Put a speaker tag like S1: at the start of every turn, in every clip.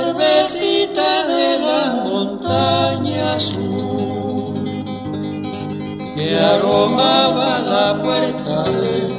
S1: cervecita de la montaña azul que aromaba la puerta de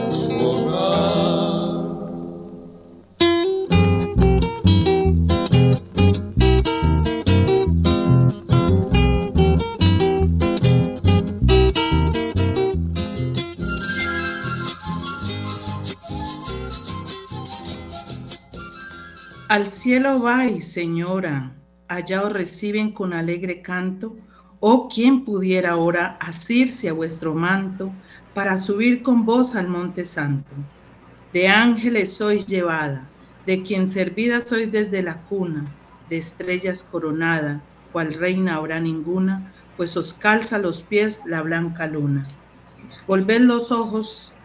S2: Al cielo vais, señora, allá os reciben con alegre canto. Oh, quien pudiera ahora asirse a vuestro manto para subir con vos al monte santo. De ángeles sois llevada, de quien servida sois desde la cuna, de estrellas coronada, cual reina habrá ninguna, pues os calza los pies la blanca luna. Volved los ojos,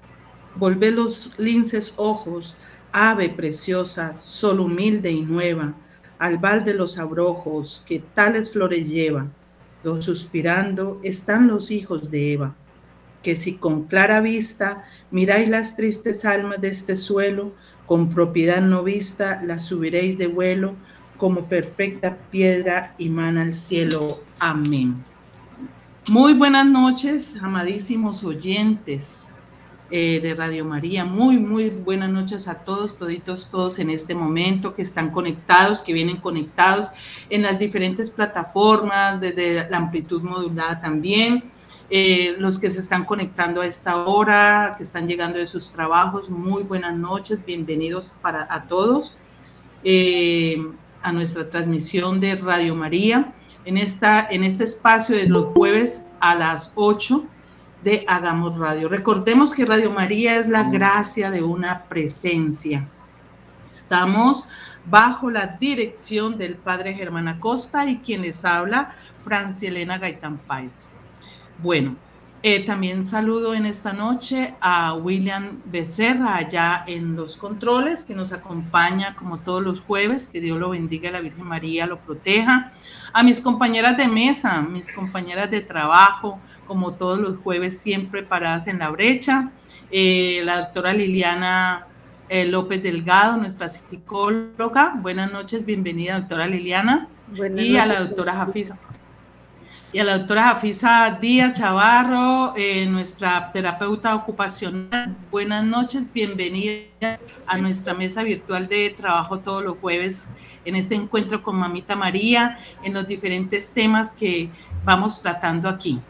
S2: volved los linces ojos ave preciosa, sol humilde y nueva, al val de los abrojos que tales flores lleva, dos suspirando están los hijos de Eva, que si con clara vista miráis las tristes almas de este suelo, con propiedad no vista las subiréis de vuelo, como perfecta piedra y mana al cielo. Amén. Muy buenas noches, amadísimos oyentes. Eh, de Radio María. Muy, muy buenas noches a todos, toditos, todos en este momento que están conectados, que vienen conectados en las diferentes plataformas, desde la amplitud modulada también. Eh, los que se están conectando a esta hora, que están llegando de sus trabajos, muy buenas noches, bienvenidos para a todos eh, a nuestra transmisión de Radio María en, esta, en este espacio de los jueves a las 8 de Hagamos Radio. Recordemos que Radio María es la gracia de una presencia. Estamos bajo la dirección del Padre Germán Acosta y quien les habla, Francia Elena Gaitán Páez. Bueno, eh, también saludo en esta noche a William Becerra allá en los controles, que nos acompaña como todos los jueves. Que Dios lo bendiga, la Virgen María lo proteja. A mis compañeras de mesa, mis compañeras de trabajo, como todos los jueves, siempre paradas en la brecha. Eh, la doctora Liliana eh, López Delgado, nuestra psicóloga. Buenas noches, bienvenida, doctora Liliana. y a la doctora Jafisa y a la doctora Jafisa Díaz Chavarro, eh, nuestra terapeuta ocupacional. Buenas noches, bienvenida a nuestra mesa virtual de trabajo todos los jueves en este encuentro con Mamita María, en los diferentes temas que vamos tratando aquí.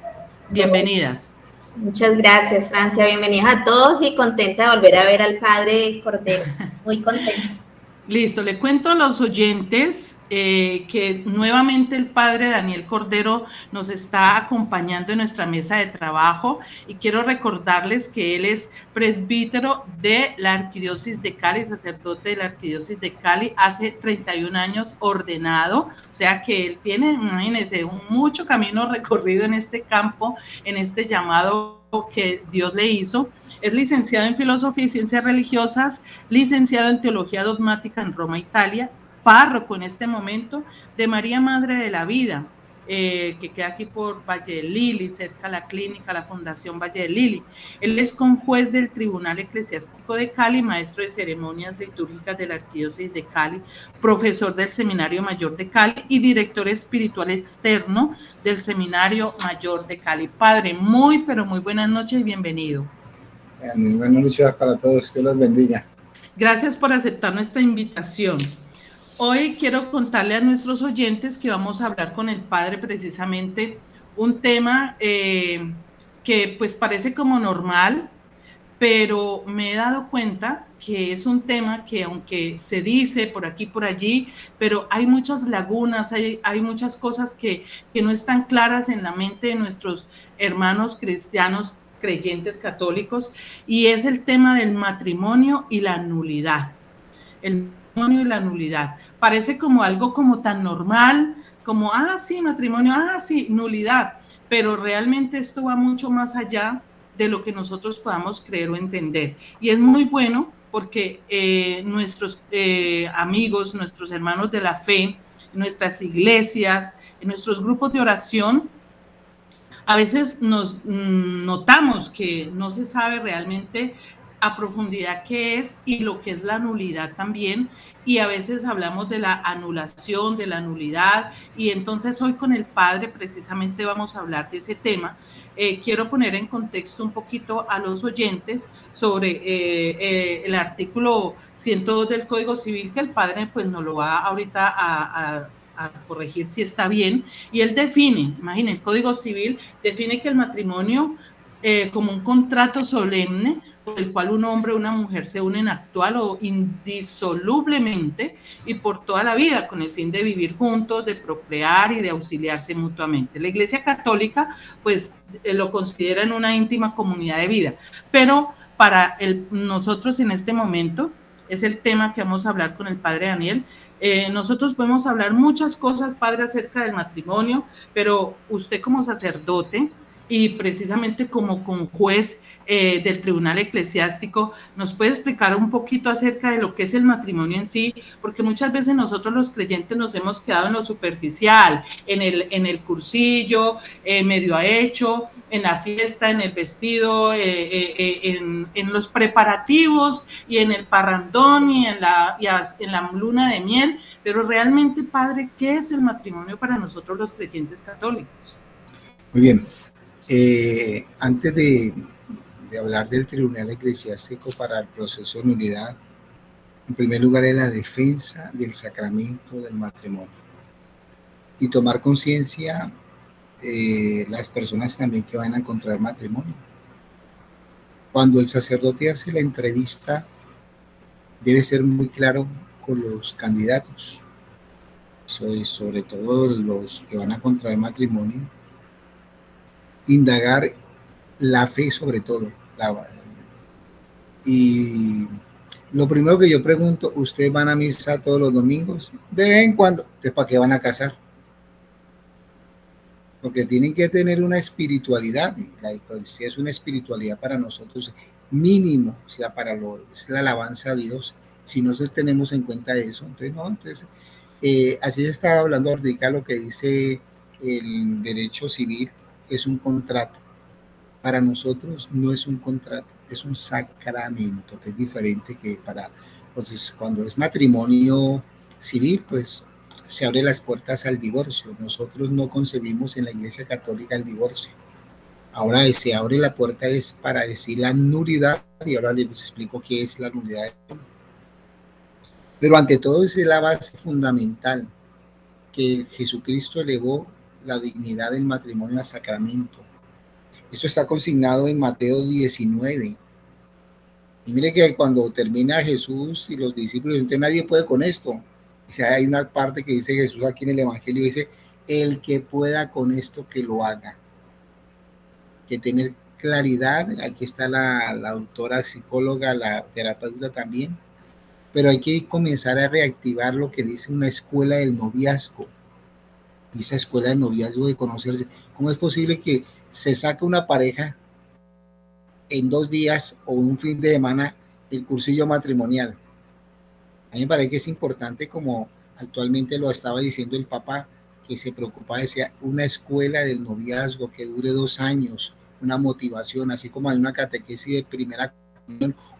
S2: Bienvenidas.
S3: Muchas gracias, Francia. Bienvenidas a todos y contenta de volver a ver al padre Cordero. Muy contenta.
S2: Listo, le cuento a los oyentes eh, que nuevamente el padre Daniel Cordero nos está acompañando en nuestra mesa de trabajo y quiero recordarles que él es presbítero de la Arquidiócesis de Cali, sacerdote de la Arquidiócesis de Cali, hace 31 años ordenado, o sea que él tiene, imagínense, un mucho camino recorrido en este campo, en este llamado que Dios le hizo. Es licenciado en Filosofía y Ciencias Religiosas, licenciado en Teología Dogmática en Roma, Italia, párroco en este momento de María Madre de la Vida, eh, que queda aquí por Valle de Lili, cerca a la clínica, la Fundación Valle de Lili. Él es conjuez del Tribunal Eclesiástico de Cali, maestro de ceremonias litúrgicas de la Arquidiócesis de Cali, profesor del Seminario Mayor de Cali y director espiritual externo del Seminario Mayor de Cali. Padre, muy, pero muy buenas noches y bienvenido.
S4: Buenas noches para todos, Dios los bendiga.
S2: Gracias por aceptar nuestra invitación. Hoy quiero contarle a nuestros oyentes que vamos a hablar con el padre precisamente un tema eh, que pues parece como normal, pero me he dado cuenta que es un tema que aunque se dice por aquí, por allí, pero hay muchas lagunas, hay, hay muchas cosas que, que no están claras en la mente de nuestros hermanos cristianos creyentes católicos, y es el tema del matrimonio y la nulidad. El y la nulidad. Parece como algo como tan normal, como, ah, sí, matrimonio, ah, sí, nulidad, pero realmente esto va mucho más allá de lo que nosotros podamos creer o entender. Y es muy bueno porque eh, nuestros eh, amigos, nuestros hermanos de la fe, nuestras iglesias, nuestros grupos de oración, a veces nos mm, notamos que no se sabe realmente a profundidad qué es y lo que es la nulidad también. Y a veces hablamos de la anulación, de la nulidad. Y entonces hoy con el Padre precisamente vamos a hablar de ese tema. Eh, quiero poner en contexto un poquito a los oyentes sobre eh, eh, el artículo 102 del Código Civil que el Padre pues nos lo va ahorita a a corregir si está bien, y él define, imaginen, el Código Civil define que el matrimonio como un contrato solemne el cual un hombre y una mujer se unen actual o indisolublemente y por toda la vida con el fin de vivir juntos, de procrear y de auxiliarse mutuamente. La Iglesia Católica pues eh, lo considera en una íntima comunidad de vida, pero para nosotros en este momento es el tema que vamos a hablar con el Padre Daniel, eh, nosotros podemos hablar muchas cosas, padre, acerca del matrimonio, pero usted como sacerdote y precisamente como con juez eh, del Tribunal Eclesiástico, ¿nos puede explicar un poquito acerca de lo que es el matrimonio en sí? Porque muchas veces nosotros los creyentes nos hemos quedado en lo superficial, en el, en el cursillo, eh, medio hecho, en la fiesta, en el vestido, eh, en, en, los preparativos y en el parrandón y en la, y en la luna de miel. Pero realmente, Padre, ¿qué es el matrimonio para nosotros los creyentes católicos?
S4: Muy bien. antes de de hablar del Tribunal Eclesiástico para el proceso de nulidad, en primer lugar es la defensa del sacramento del matrimonio y tomar conciencia eh, las personas también que van a encontrar matrimonio. Cuando el sacerdote hace la entrevista, debe ser muy claro con los candidatos, sobre todo los que van a contraer matrimonio, indagar la fe sobre todo. Y lo primero que yo pregunto, ¿ustedes van a misa todos los domingos? De vez en cuando, ¿Entonces para qué van a casar? Porque tienen que tener una espiritualidad, la Eucaristía es una espiritualidad para nosotros mínimo, o sea, para lo, es la alabanza a Dios. Si no tenemos en cuenta eso, entonces no, entonces, eh, así estaba hablando ahorita lo que dice el derecho civil, es un contrato para nosotros no es un contrato, es un sacramento, que es diferente que para, entonces cuando es matrimonio civil, pues se abre las puertas al divorcio. Nosotros no concebimos en la Iglesia Católica el divorcio. Ahora se abre la puerta es para decir la nulidad y ahora les explico qué es la nulidad. Pero ante todo es la base fundamental que Jesucristo elevó la dignidad del matrimonio a sacramento esto está consignado en Mateo 19. Y mire que cuando termina Jesús y los discípulos, entonces nadie puede con esto. O hay una parte que dice Jesús aquí en el Evangelio, dice, el que pueda con esto, que lo haga. Que tener claridad, aquí está la, la autora psicóloga, la terapeuta también, pero hay que comenzar a reactivar lo que dice una escuela del noviazgo. Esa escuela del noviazgo de conocerse. ¿Cómo es posible que se saca una pareja en dos días o un fin de semana el cursillo matrimonial. A mí me parece que es importante, como actualmente lo estaba diciendo el papá, que se preocupa de una escuela del noviazgo que dure dos años, una motivación, así como hay una catequesis de primera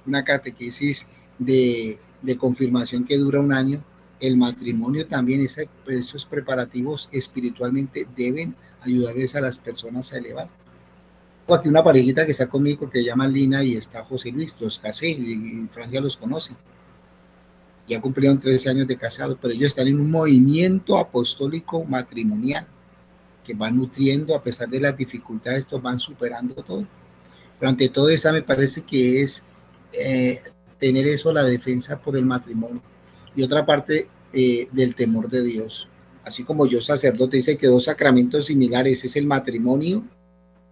S4: una catequesis de, de confirmación que dura un año, el matrimonio también, esos preparativos espiritualmente deben ayudarles a las personas a elevar. Aquí una parejita que está conmigo que se llama Lina y está José Luis, los casé y Francia los conoce. Ya cumplieron 13 años de casado, pero ellos están en un movimiento apostólico matrimonial que van nutriendo a pesar de las dificultades, estos van superando todo. Pero ante todo eso me parece que es eh, tener eso, la defensa por el matrimonio. Y otra parte eh, del temor de Dios así como yo sacerdote, dice que dos sacramentos similares es el matrimonio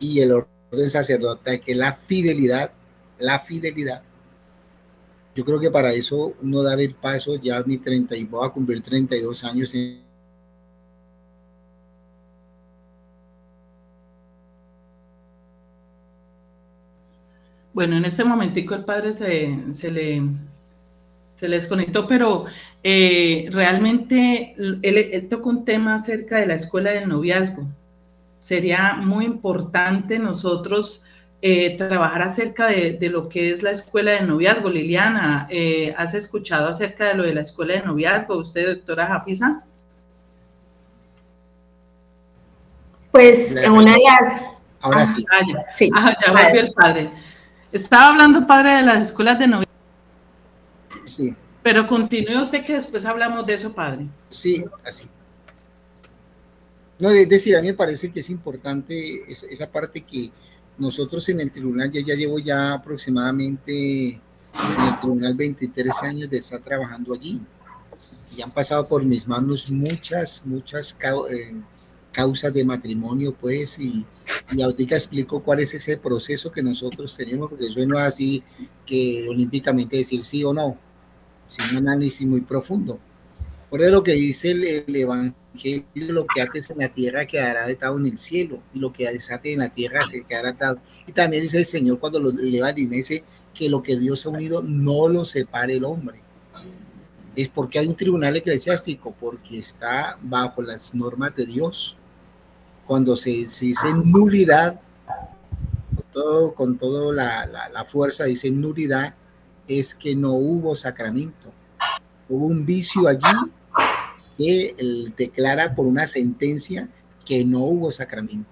S4: y el orden sacerdote, que la fidelidad, la fidelidad. Yo creo que para eso uno dar el paso, ya mi 30 y voy a cumplir 32 años en
S2: Bueno, en este momentico el padre se, se le se les conectó, pero eh, realmente él, él, tocó un tema acerca de la escuela del noviazgo. Sería muy importante nosotros eh, trabajar acerca de, lo que es la escuela de noviazgo. Liliana, eh, ¿has escuchado acerca de lo de la escuela de noviazgo? ¿Usted, doctora Jafisa?
S3: Pues en una de las...
S4: Ahora ah, sí. Ah,
S2: ya, sí. Ah, ya volvió el padre. Estaba hablando, padre, de las escuelas de noviazgo.
S4: Sí.
S2: Pero continúe usted que después hablamos de eso, padre.
S4: Sí, así. No, es decir, a mí me parece que es importante esa, parte que nosotros en el tribunal, ya, ya llevo ya aproximadamente en el tribunal 23 años de estar trabajando allí. Y han pasado por mis manos muchas, muchas eh, causas de matrimonio, pues, y, y ahorita explico cuál es ese proceso que nosotros tenemos, porque eso no es así que olímpicamente decir sí o no, sino un análisis muy profundo. Por eso lo que dice el, el Evangelio lo que ates en la tierra quedará atado en el cielo y lo que desate en la tierra se quedará atado. Y también dice el Señor cuando lo eleva dice que lo que Dios ha unido no lo separe el hombre. Es porque hay un tribunal eclesiástico, porque está bajo las normas de Dios. Cuando se, dice nulidad, con todo, con toda la, la, la fuerza dice nulidad, es que no hubo sacramento. Hubo un vicio allí que declara por una sentencia que no hubo sacramento.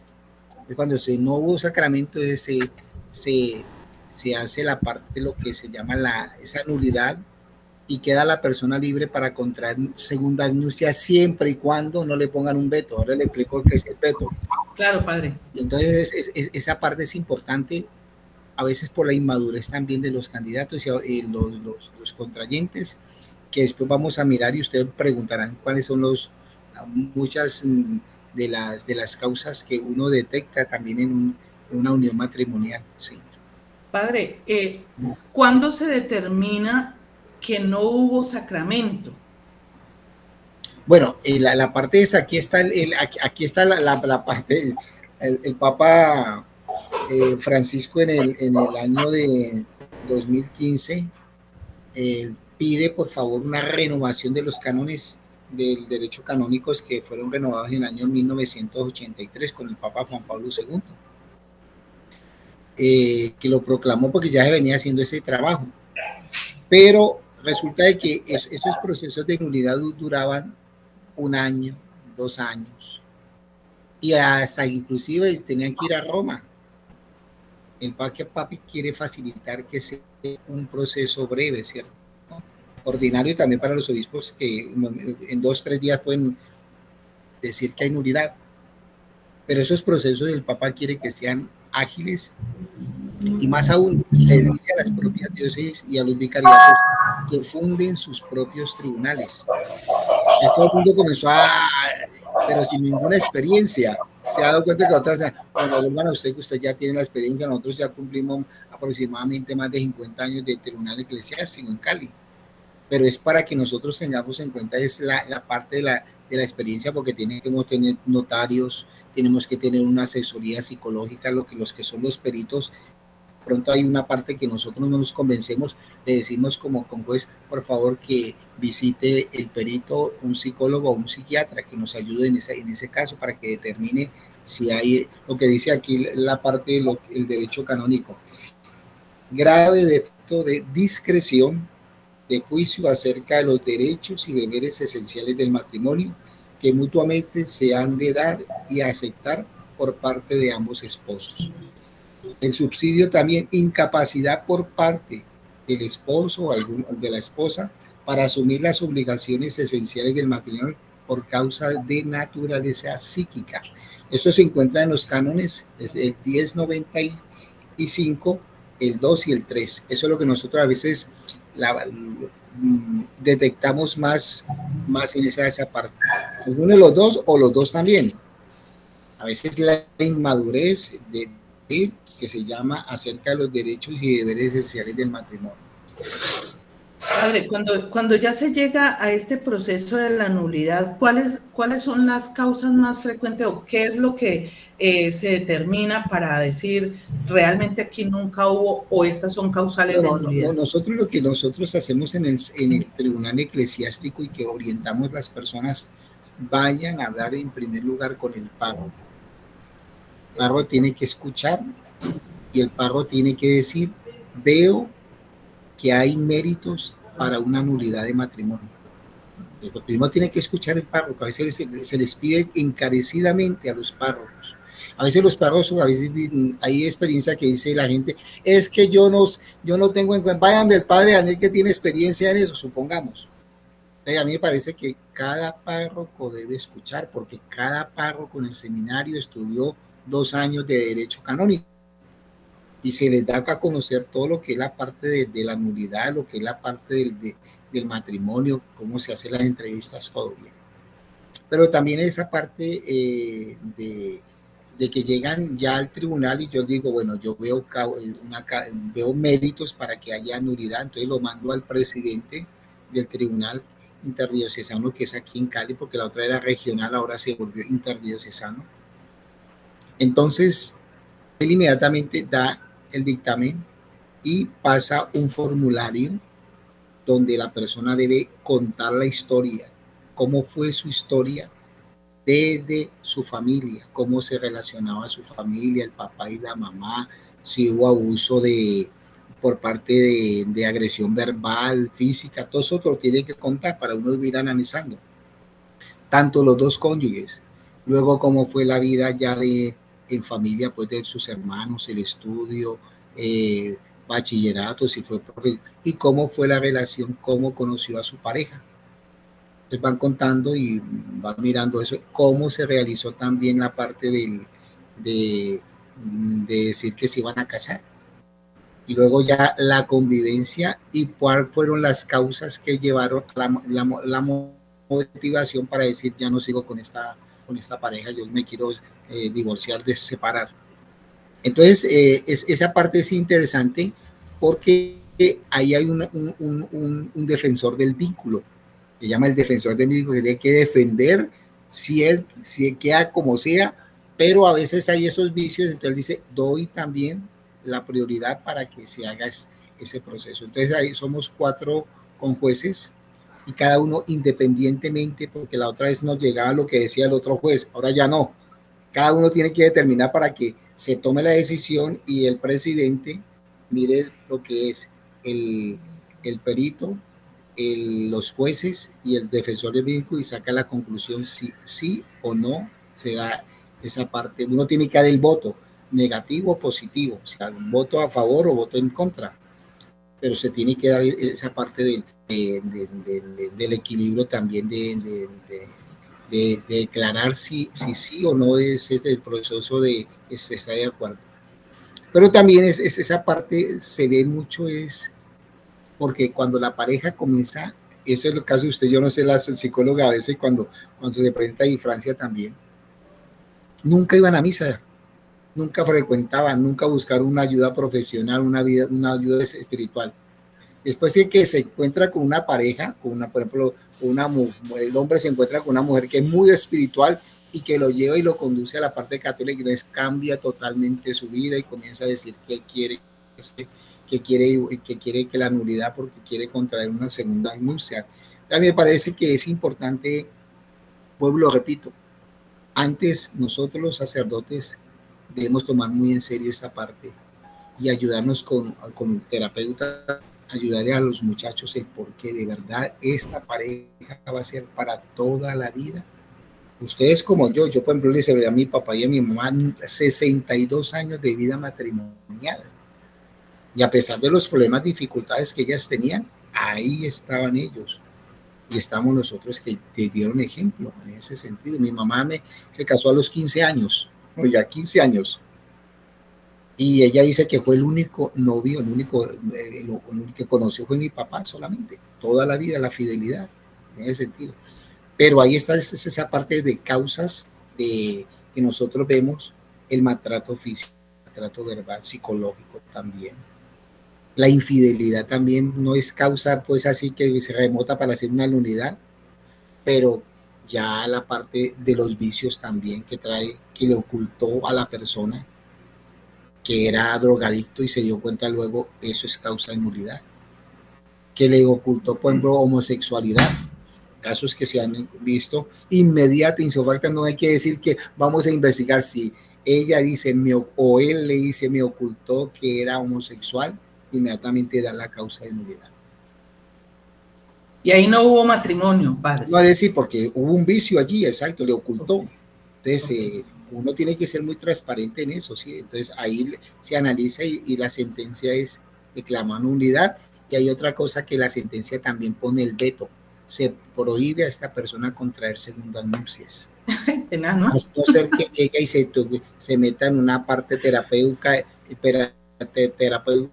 S4: Cuando se no hubo sacramento, se, se, se hace la parte de lo que se llama la, esa nulidad y queda la persona libre para contraer segunda anuncia siempre y cuando no le pongan un veto. Ahora le explico qué es el veto.
S2: Claro, padre.
S4: Y entonces esa parte es importante, a veces por la inmadurez también de los candidatos y los, los, los contrayentes que después vamos a mirar y ustedes preguntarán cuáles son los muchas de las de las causas que uno detecta también en, una unión matrimonial. Sí.
S2: Padre, eh, ¿cuándo se determina que no hubo sacramento?
S4: Bueno, eh, la, parte es aquí está el, aquí está la, la, parte el, Papa eh, Francisco en el, en el año de 2015 eh, pide por favor una renovación de los cánones del derecho canónicos que fueron renovados en el año 1983 con el Papa Juan Pablo II, eh, que lo proclamó porque ya se venía haciendo ese trabajo. Pero resulta de que esos procesos de nulidad duraban un año, dos años, y hasta inclusive tenían que ir a Roma. El Papi quiere facilitar que sea un proceso breve, ¿cierto? ordinario también para los obispos que en dos, tres días pueden decir que hay nulidad. Pero esos procesos el Papa quiere que sean ágiles y más aún le dice a las propias diócesis y a los vicariatos que funden sus propios tribunales. todo el mundo comenzó a, pero sin ninguna experiencia. Se ha dado cuenta que otras, bueno, vuelvan a usted que usted ya tiene la experiencia, nosotros ya cumplimos aproximadamente más de 50 años de tribunal eclesiástico en Cali pero es para que nosotros tengamos en cuenta es la, la parte de la, de la, experiencia, porque tenemos que tener notarios, tenemos que tener una asesoría psicológica, lo que, los que son los peritos. Pronto hay una parte que nosotros no nos convencemos, le decimos como con juez, por favor que visite el perito, un psicólogo o un psiquiatra que nos ayude en ese, en ese caso para que determine si hay lo que dice aquí la parte del derecho canónico. Grave defecto de discreción de juicio acerca de los derechos y deberes esenciales del matrimonio que mutuamente se han de dar y aceptar por parte de ambos esposos. El subsidio también incapacidad por parte del esposo o de la esposa para asumir las obligaciones esenciales del matrimonio por causa de naturaleza psíquica. Esto se encuentra en los cánones, es el 1095, el 2 y el 3. Eso es lo que nosotros a veces la, mm, detectamos más, más en esa, esa parte. Uno de los dos o los dos también. A veces la inmadurez de que se llama acerca de los derechos y deberes esenciales del matrimonio.
S2: Padre, cuando, cuando ya se llega a este proceso de la nulidad, ¿cuáles, ¿cuáles son las causas más frecuentes o qué es lo que eh, se determina para decir realmente aquí nunca hubo o estas son causales de nulidad?
S4: nosotros lo que nosotros hacemos en el, en el tribunal eclesiástico y que orientamos las personas vayan a hablar en primer lugar con el pago. El pago tiene que escuchar y el párroco tiene que decir, veo que hay méritos para una nulidad de matrimonio. El primero tiene que escuchar el párroco, a veces se, les pide encarecidamente a los párrocos. A veces los párrocos, a veces hay experiencia que dice la gente, es que yo no, yo no tengo en cuenta, vayan del padre Daniel que tiene experiencia en eso, supongamos. a mí me parece que cada párroco debe escuchar, porque cada párroco en el seminario estudió dos años de derecho canónico y se les da a conocer todo lo que es la parte de, la nulidad, lo que es la parte del, matrimonio, cómo se hacen las entrevistas, todo bien. Pero también esa parte eh, de, que llegan ya al tribunal y yo digo, bueno, yo veo, veo méritos para que haya nulidad, entonces lo mando al presidente del tribunal interdiocesano que es aquí en Cali, porque la otra era regional, ahora se volvió interdiocesano. Entonces, él inmediatamente da el dictamen y pasa un formulario donde la persona debe contar la historia, cómo fue su historia desde su familia, cómo se relacionaba su familia, el papá y la mamá, si hubo abuso de por parte de, agresión verbal, física, todo eso lo tiene que contar para uno ir analizando. Tanto los dos cónyuges, luego cómo fue la vida ya de en familia, pues de sus hermanos, el estudio, eh, bachillerato, si fue y cómo fue la relación, cómo conoció a su pareja. Entonces van contando y van mirando eso, cómo se realizó también la parte del, de, de decir que se iban a casar. Y luego ya la convivencia y cuáles fueron las causas que llevaron la, la, motivación para decir ya no sigo con esta, con esta pareja, yo me quiero eh, divorciar, de separar. Entonces, eh, es, esa parte es interesante porque ahí hay un, defensor del vínculo, se llama el defensor del vínculo, que tiene que defender si él, si queda como sea, pero a veces hay esos vicios, entonces dice, doy también la prioridad para que se haga ese proceso. Entonces ahí somos cuatro con jueces y cada uno independientemente, porque la otra vez nos llegaba lo que decía el otro juez, ahora ya no. Cada uno tiene que determinar para que se tome la decisión y el presidente mire lo que es el, el perito, los jueces y el defensor del vínculo y saca la conclusión si sí o no se da esa parte. Uno tiene que dar el voto negativo o positivo, o sea, un voto a favor o voto en contra, pero se tiene que dar esa parte del, del equilibrio también de, de, declarar si, si sí o no es, el proceso de que se de acuerdo. Pero también es, esa parte se ve mucho es porque cuando la pareja comienza, eso es el caso de usted, yo no sé, la psicóloga a veces cuando, cuando se presenta y Francia también, nunca iban a misa, nunca frecuentaban, nunca buscaron una ayuda profesional, una, vida, una ayuda espiritual. Después de que se encuentra con una pareja, con una, por ejemplo, una, el hombre se encuentra con una mujer que es muy espiritual y que lo lleva y lo conduce a la parte católica, y entonces cambia totalmente su vida y comienza a decir que quiere que quiere que quiere que la nulidad porque quiere contraer una segunda nupcia. A mí me parece que es importante, vuelvo lo repito, antes nosotros los sacerdotes debemos tomar muy en serio esta parte y ayudarnos con, con terapeutas ayudaré a los muchachos el por qué de verdad esta pareja va a ser para toda la vida. Ustedes como yo, yo por ejemplo le celebré a mi papá y a mi mamá 62 años de vida matrimonial. Y a pesar de los problemas, dificultades que ellas tenían, ahí estaban ellos. Y estamos nosotros que te dieron ejemplo en ese sentido. Mi mamá me, se casó a los 15 años, o ya 15 años y ella dice que fue el único novio, el único, eh, que conoció fue mi papá solamente, toda la vida, la fidelidad, en ese sentido. Pero ahí está esa parte de causas de, que nosotros vemos, el maltrato físico, el maltrato verbal, psicológico también. La infidelidad también no es causa, pues así que se remota para hacer una unidad, pero ya la parte de los vicios también que trae, que le ocultó a la persona, que era drogadicto y se dio cuenta luego, eso es causa de nulidad. Que le ocultó, por ejemplo, homosexualidad, casos que se han visto, inmediata, insofacta, no hay que decir que vamos a investigar si ella dice, me, o él le dice, me ocultó que era homosexual, inmediatamente da la causa de nulidad.
S2: Y ahí no hubo matrimonio, padre.
S4: No, es decir, porque hubo un vicio allí, exacto, le ocultó. Entonces, eh, uno tiene que ser muy transparente en eso, ¿sí? Entonces, ahí se analiza y, la sentencia es declamar nulidad. Y hay otra cosa que la sentencia también pone el veto. Se prohíbe a esta persona contraer segundas nupcias. ¿no? no ser que llegue y se, se meta en una parte terapéutica, terapéutica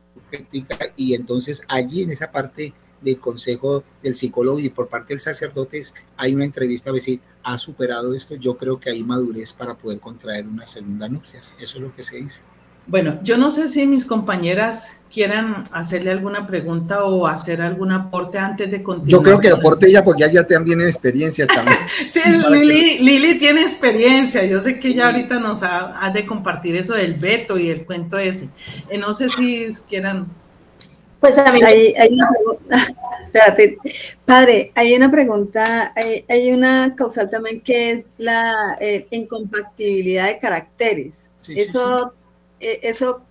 S4: y entonces allí en esa parte del consejo del psicólogo y por parte del sacerdote hay una entrevista a si ha superado esto, yo creo que hay madurez para poder contraer una segunda nupcias. Eso es lo que se dice.
S2: Bueno, yo no sé si mis compañeras quieran hacerle alguna pregunta o hacer algún aporte antes de continuar.
S4: Yo creo que aporte ella porque ya también tiene experiencia también.
S2: sí, Lili, tiene experiencia. Yo sé que ella ahorita nos ha, de compartir eso del veto y el cuento ese. Eh, no sé si quieran
S5: pues a mí hay, una pregunta, padre, hay una pregunta, hay, una causal también que es la eh, incompatibilidad de caracteres. eso, eh, eso,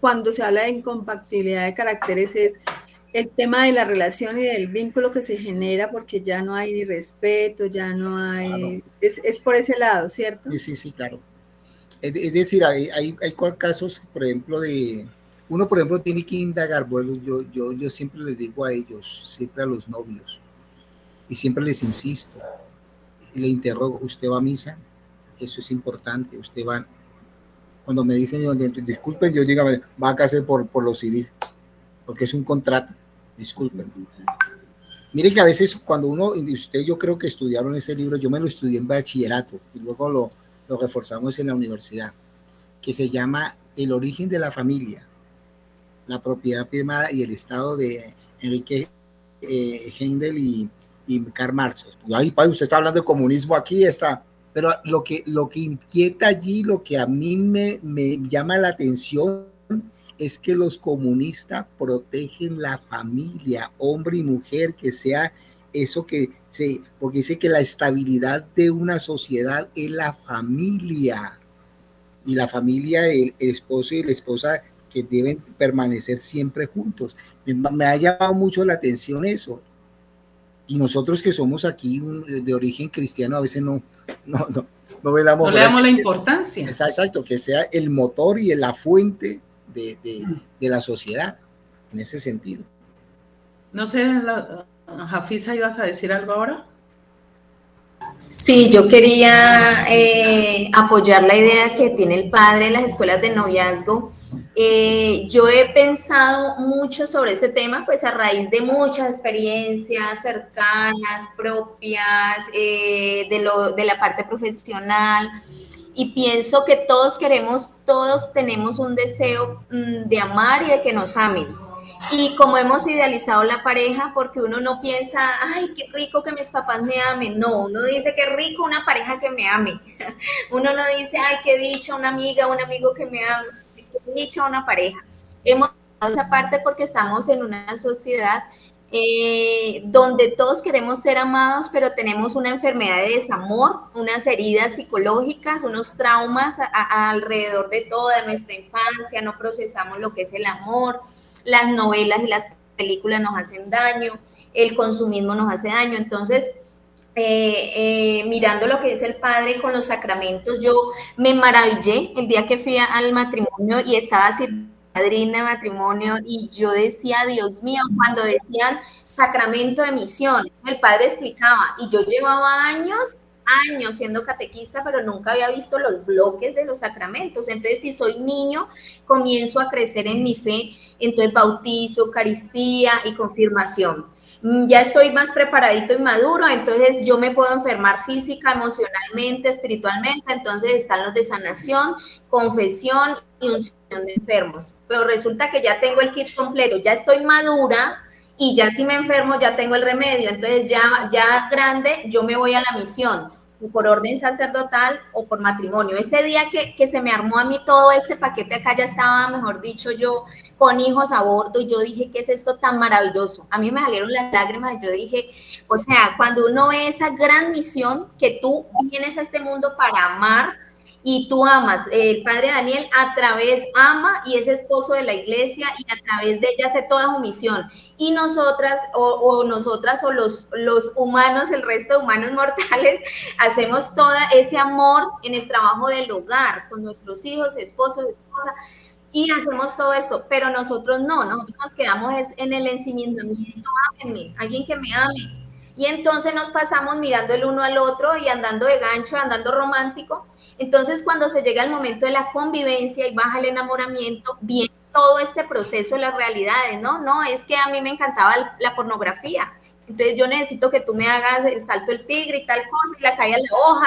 S5: cuando se habla de incompatibilidad de caracteres es el tema de la relación y del vínculo que se genera porque ya no hay ni respeto, ya no hay, es, es, por ese lado, ¿cierto?
S4: Sí, sí, sí, claro. Es, decir, hay, hay, hay casos, por ejemplo, de uno, por ejemplo, tiene que indagar, bueno, yo, yo, yo siempre les digo a ellos, siempre a los novios, y siempre les insisto, le interrogo, ¿usted va a misa? Eso es importante, usted va, cuando me dicen, disculpen, yo digo, va a casar por, por lo civil, porque es un contrato, disculpen. Mire que a veces cuando uno, usted yo creo que estudiaron ese libro, yo me lo estudié en bachillerato y luego lo, lo reforzamos en la universidad, que se llama El origen de la familia la propiedad firmada y el estado de Enrique eh, Heindel y, y Karl Marx. Ahí, usted está hablando de comunismo aquí, está. Pero lo que, lo que inquieta allí, lo que a mí me, me llama la atención es que los comunistas protegen la familia, hombre y mujer, que sea eso que se, porque dice que la estabilidad de una sociedad es la familia. Y la familia, el esposo y la esposa que deben permanecer siempre juntos. Me, ha llamado mucho la atención eso. Y nosotros que somos aquí de origen cristiano a veces no, no, no,
S2: no, le damos la importancia.
S4: Exacto, que sea el motor y la fuente de, de, la sociedad, en ese sentido.
S2: No sé, la, Jafisa, ¿ibas a decir algo ahora?
S3: Sí, yo quería eh, apoyar la idea que tiene el padre en las escuelas de noviazgo. Eh, yo he pensado mucho sobre ese tema, pues a raíz de muchas experiencias cercanas, propias, eh, de, lo, de la parte profesional. Y pienso que todos queremos, todos tenemos un deseo mm, de amar y de que nos amen y como hemos idealizado la pareja, porque uno no piensa, ay, qué rico que mis papás me amen. No, uno dice, qué rico una pareja que me ame. Uno no dice, ay, qué dicha una amiga, un amigo que me ame. Qué dicha una pareja. Hemos esa parte porque estamos en una sociedad eh, donde todos queremos ser amados, pero tenemos una enfermedad de desamor, unas heridas psicológicas, unos traumas alrededor de toda nuestra infancia, no procesamos lo que es el amor las novelas y las películas nos hacen daño, el consumismo nos hace daño. Entonces, eh, eh, mirando lo que dice el padre con los sacramentos, yo me maravillé el día que fui al matrimonio y estaba así padrina de matrimonio y yo decía, Dios mío, cuando decían sacramento de misión, el padre explicaba y yo llevaba años años siendo catequista, pero nunca había visto los bloques de los sacramentos. Entonces, si soy niño, comienzo a crecer en mi fe, entonces bautizo, Eucaristía y confirmación. Mm, ya estoy más preparadito y maduro, entonces yo me puedo enfermar física, emocionalmente, espiritualmente, entonces están los de sanación, confesión y unción de enfermos. Pero resulta que ya tengo el kit completo, ya estoy madura, y ya si me enfermo ya tengo el remedio, entonces ya, ya grande yo me voy a la misión por orden sacerdotal o por matrimonio. Ese día que, se me armó a mí todo este paquete acá ya estaba, mejor dicho, yo con hijos a bordo y yo dije, ¿qué es esto tan maravilloso? A mí me salieron las lágrimas yo dije, o sea, cuando uno ve esa gran misión que tú vienes a este mundo para amar, y tú amas. El padre Daniel a través ama y es esposo de la iglesia y a través de ella hace toda su misión. Y nosotras o, nosotras o los, los humanos, el resto de humanos mortales, hacemos todo ese amor en el trabajo del hogar, con nuestros hijos, esposos, esposa y hacemos todo esto, pero nosotros no, nosotros nos quedamos en el encimientamiento, ámenme, alguien que me ame. Y entonces nos pasamos mirando el uno al otro y andando de gancho, andando romántico. Entonces cuando se llega el momento de la convivencia y baja el enamoramiento, viene todo este proceso, las realidades, ¿no? No, es que a mí me encantaba la pornografía entonces yo necesito que tú me hagas el salto del tigre y tal cosa y la caída de la hoja.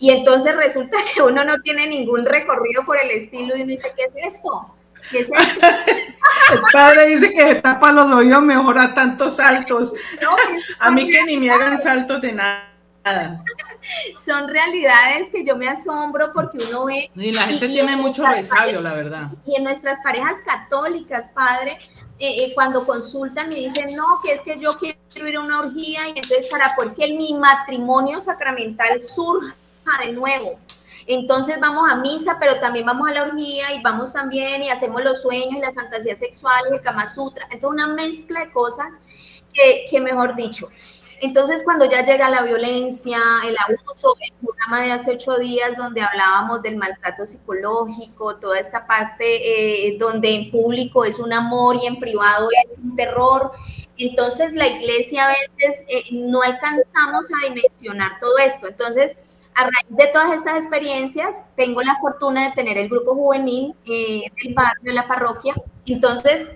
S3: Y entonces resulta que uno no tiene ningún recorrido por el estilo y uno dice, ¿qué es esto?
S2: El padre dice que se tapa los oídos mejor a tantos saltos. a mí que ni me hagan saltos de nada.
S3: Son realidades que yo me asombro porque uno ve.
S2: Y la gente tiene mucho resabio, la verdad.
S3: Y en nuestras parejas católicas, padre, eh, eh, cuando consultan y dicen, no, que es que yo quiero ir a una orgía y entonces para porque mi matrimonio sacramental surja de nuevo. Entonces vamos a misa, pero también vamos a la orgía y vamos también y hacemos los sueños y las fantasías sexuales, el Kama Sutra. Entonces una mezcla de cosas que, mejor dicho, entonces, cuando ya llega la violencia, el abuso, el programa de hace ocho días donde hablábamos del maltrato psicológico, toda esta parte eh, donde en público es un amor y en privado es un terror, entonces la iglesia a veces eh, no alcanzamos a dimensionar todo esto. Entonces, a raíz de todas estas experiencias, tengo la fortuna de tener el grupo juvenil eh, del barrio, de la parroquia. Entonces,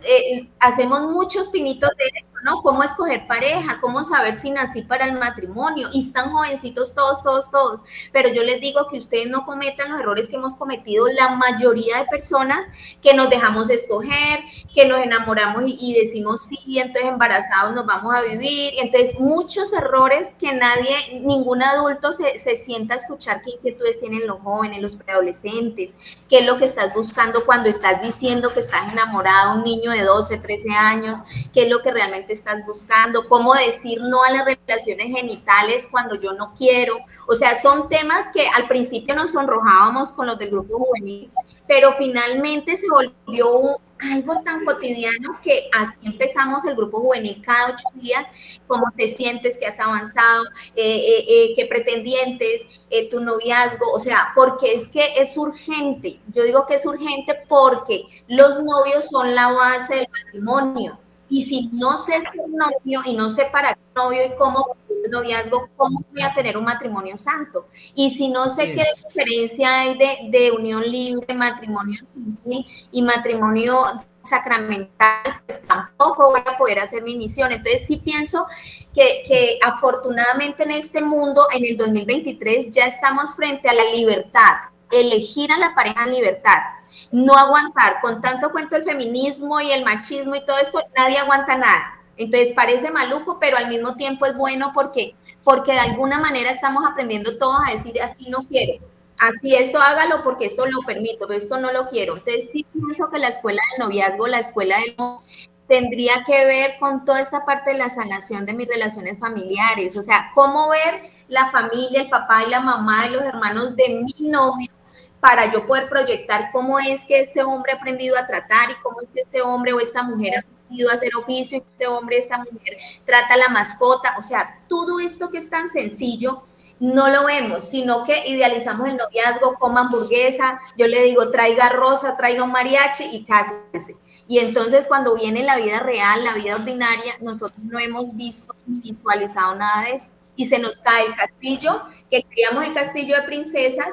S3: hacemos muchos pinitos de esto ¿no? Cómo escoger pareja, cómo saber si nací para el matrimonio. Y están jovencitos todos, todos, todos. Pero yo les digo que ustedes no cometan los errores que hemos cometido la mayoría de personas que nos dejamos escoger, que nos enamoramos y, decimos sí, entonces embarazados nos vamos a vivir. Entonces muchos errores que nadie, ningún adulto se, se sienta a escuchar qué inquietudes tienen los jóvenes, los preadolescentes, qué es lo que estás buscando cuando estás diciendo que estás enamorado, un niño de 12, 13 años, qué es lo que realmente estás buscando, cómo decir no a las relaciones genitales cuando yo no quiero. O sea, son temas que al principio nos sonrojábamos con los del grupo juvenil, pero finalmente se volvió algo tan cotidiano que así empezamos el grupo juvenil cada ocho días, cómo te sientes, que has avanzado, eh, eh, eh, qué pretendientes, tu noviazgo, o sea, porque es que es urgente. Yo digo que es urgente porque los novios son la base del matrimonio. Y si no sé ser novio y no sé para qué novio y cómo noviazgo, ¿cómo voy a tener un matrimonio santo? Y si no sé qué diferencia hay de, unión libre, matrimonio civil y matrimonio sacramental, pues tampoco voy a poder hacer mi misión. Entonces sí pienso que, que afortunadamente en este mundo, en el 2023, ya estamos frente a la libertad, elegir a la pareja en libertad no aguantar. Con tanto cuento el feminismo y el machismo y todo esto, nadie aguanta nada. Entonces parece maluco, pero al mismo tiempo es bueno porque, porque de alguna manera estamos aprendiendo todos a decir así no quiero, así esto hágalo porque esto lo permito, pero esto no lo quiero. Entonces sí pienso que la escuela del noviazgo, la escuela del tendría que ver con toda esta parte de la sanación de mis relaciones familiares, o sea, cómo ver la familia, el papá y la mamá y los hermanos de mi novio para yo poder proyectar cómo es que este hombre ha aprendido a tratar y cómo es que este hombre o esta mujer ha aprendido a hacer oficio este hombre, esta mujer trata a la mascota. O sea, todo esto que es tan sencillo no lo vemos, sino que idealizamos el noviazgo, como hamburguesa, yo le digo traiga rosa, traiga un mariachi y cásese. Y entonces cuando viene la vida real, la vida ordinaria, nosotros no hemos visto ni visualizado nada de esto y se nos cae el castillo, que creíamos el castillo de princesas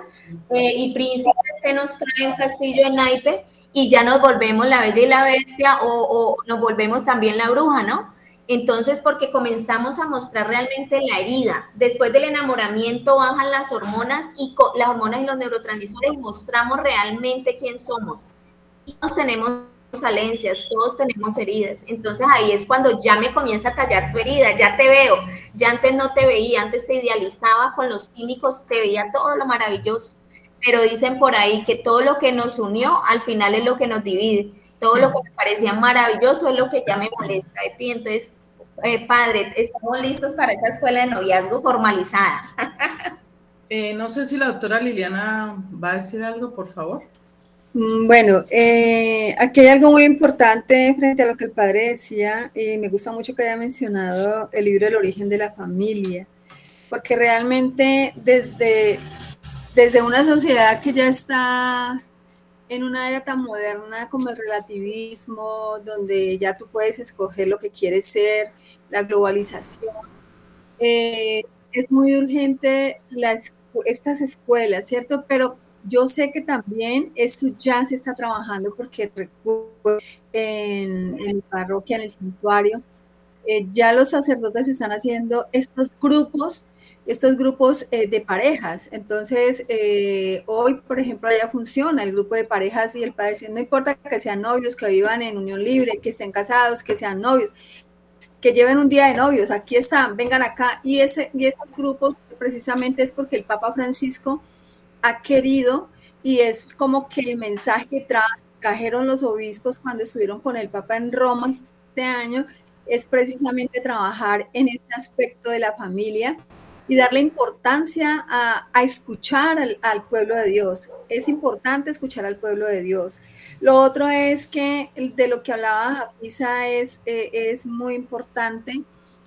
S3: eh, y príncipes, se nos cae un castillo de naipe y ya nos volvemos la bella y la bestia o, o nos volvemos también la bruja, ¿no? Entonces, porque comenzamos a mostrar realmente la herida. Después del enamoramiento bajan las hormonas y las hormonas y los neurotransmisores y mostramos realmente quién somos. Y nos tenemos falencias, todos tenemos heridas. Entonces ahí es cuando ya me comienza a tallar tu herida, ya te veo, ya antes no te veía, antes te idealizaba con los químicos, te veía todo lo maravilloso. Pero dicen por ahí que todo lo que nos unió al final es lo que nos divide. Todo lo que me parecía maravilloso es lo que ya me molesta de ti. Entonces, eh, padre, estamos listos para esa escuela de noviazgo formalizada.
S2: Eh, no sé si la doctora Liliana va a decir algo, por favor.
S5: Mm, bueno, eh, aquí hay algo muy importante frente a lo que el padre decía, y me gusta mucho que haya mencionado el libro El origen de la familia, porque realmente desde, desde una sociedad que ya está en una era tan moderna como el relativismo, donde ya tú puedes escoger lo que quieres ser, la globalización, eh, es muy urgente las, estas escuelas, ¿cierto? Pero yo sé que también eso ya se está trabajando porque en, en la parroquia, en el santuario, eh, ya los sacerdotes están haciendo estos grupos, estos grupos eh, de parejas. Entonces, eh, hoy, por ejemplo, ya funciona el grupo de parejas y el padre no importa que sean novios, que vivan en unión libre, que estén casados, que sean novios, que lleven un día de novios, aquí están, vengan acá. Y, ese, y esos grupos precisamente es porque el Papa Francisco ha querido y es como que el mensaje que trajeron los obispos cuando estuvieron con el Papa en Roma este año es precisamente trabajar en este aspecto de la familia y darle importancia a, escuchar al, pueblo de Dios. Es importante escuchar al pueblo de Dios. Lo otro es que de lo que hablaba Pisa es, eh, es muy importante,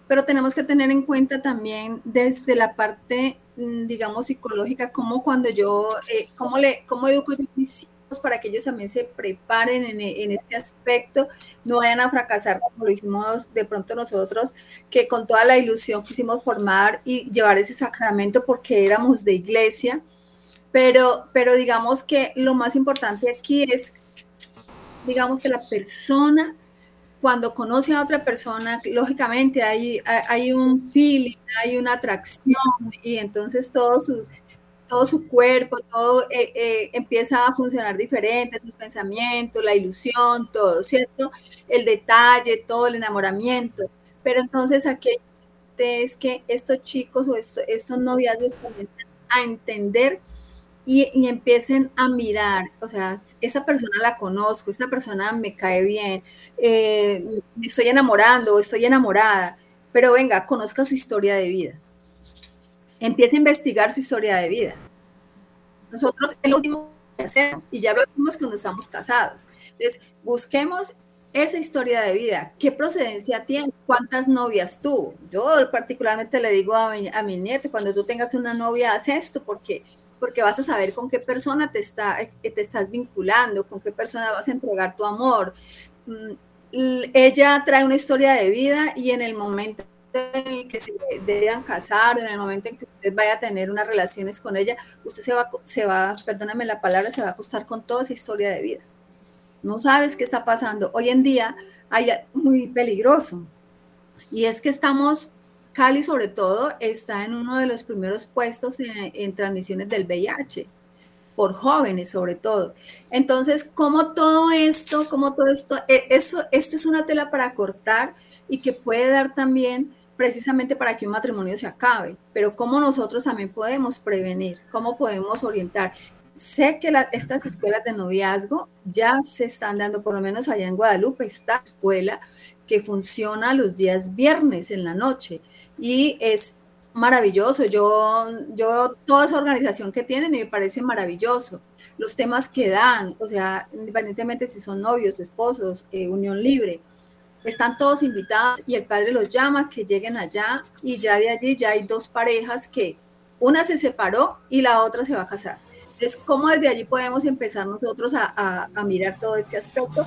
S5: pero tenemos que tener en cuenta también desde la parte digamos, psicológica, como cuando yo, eh, cómo, le, cómo educo yo mis hijos para que ellos también se preparen en, en, este aspecto, no vayan a fracasar como lo hicimos de pronto nosotros, que con toda la ilusión quisimos formar y llevar ese sacramento porque éramos de iglesia, pero, pero digamos que lo más importante aquí es, digamos que la persona cuando conoce a otra persona, lógicamente hay, hay un feeling, hay una atracción y entonces todo, sus, todo su cuerpo, todo eh, eh, empieza a funcionar diferente, sus pensamientos, la ilusión, todo, ¿cierto? El detalle, todo el enamoramiento. Pero entonces aquí es que estos chicos o estos noviazgos comienzan a entender y, empiecen a mirar, o sea, esa persona la conozco, esa persona me cae bien, eh, me estoy enamorando, estoy enamorada, pero venga, conozca su historia de vida. Empiece a investigar su historia de vida. Nosotros es lo último que hacemos y ya lo hacemos cuando estamos casados. Entonces, busquemos esa historia de vida, qué procedencia tiene, cuántas novias tuvo. Yo particularmente le digo a mi, a mi nieto, cuando tú tengas una novia, haz esto, porque porque vas a saber con qué persona te, está, eh, te estás vinculando, con qué persona vas a entregar tu amor. Mm, ella trae una historia de vida y en el momento en el que se deban casar, en el momento en que usted vaya a tener unas relaciones con ella, usted se va, se va, perdóname la palabra, se va a acostar con toda esa historia de vida. No sabes qué está pasando. Hoy en día hay muy peligroso y es que estamos Cali, sobre todo, está en uno de los primeros puestos en, transmisiones del VIH, por jóvenes sobre todo. Entonces, como todo esto, como todo esto, e, eso, esto es una tela para cortar y que puede dar también precisamente para que un matrimonio se acabe, pero cómo nosotros también podemos prevenir, cómo podemos orientar. Sé que estas escuelas de noviazgo ya se están dando, por lo menos allá en Guadalupe, esta escuela que funciona los días viernes en la noche y es maravilloso. Yo, yo toda esa organización que tienen me parece maravilloso. Los temas que dan, o sea, independientemente si son novios, esposos, eh, unión libre, están todos invitados y el padre los llama que lleguen allá y ya de allí ya hay dos parejas que una se separó y la otra se va a casar. Es como desde allí podemos empezar nosotros a, a mirar todo este aspecto.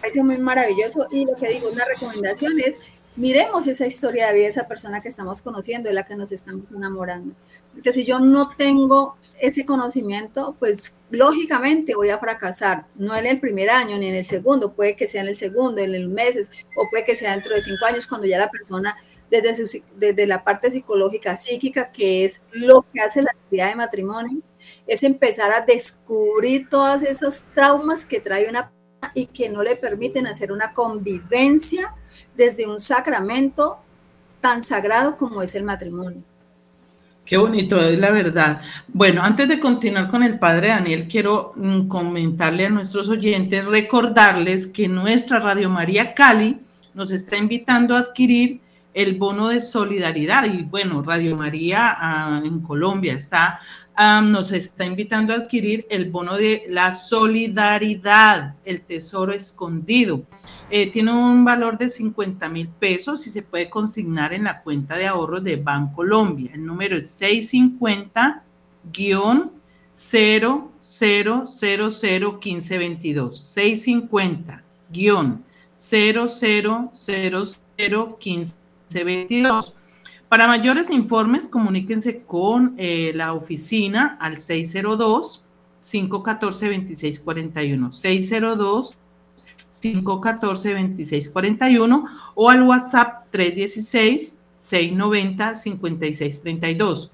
S5: Parece muy maravilloso y lo que digo, una recomendación es miremos esa historia de vida de esa persona que estamos conociendo, de la que nos estamos enamorando. Porque si yo no tengo ese conocimiento, pues lógicamente voy a fracasar, no en el primer año ni en el segundo, puede que sea en el segundo, en el meses, o puede que sea dentro de cinco años, cuando ya la persona, desde, desde la parte psicológica, psíquica, que es lo que hace la actividad de matrimonio, es empezar a descubrir todos esos traumas que trae una y que no le permiten hacer una convivencia desde un sacramento tan sagrado como es el matrimonio.
S2: Qué bonito, es la verdad. Bueno, antes de continuar con el padre Daniel, quiero mm, comentarle a nuestros oyentes, recordarles que nuestra Radio María Cali nos está invitando a adquirir el bono de solidaridad. Y bueno, Radio María ah, en Colombia está, nos está invitando a adquirir el bono de la solidaridad, el tesoro escondido. Eh, tiene un valor de 50 mil pesos y se puede consignar en la cuenta de ahorros de Colombia. El número es 650 0 0 0 0 15 22 650 0 0 0 0 15 22. Para mayores informes, comuníquense con eh, la oficina al 602 514 2641 602 514 2641 o al WhatsApp 316 690 5632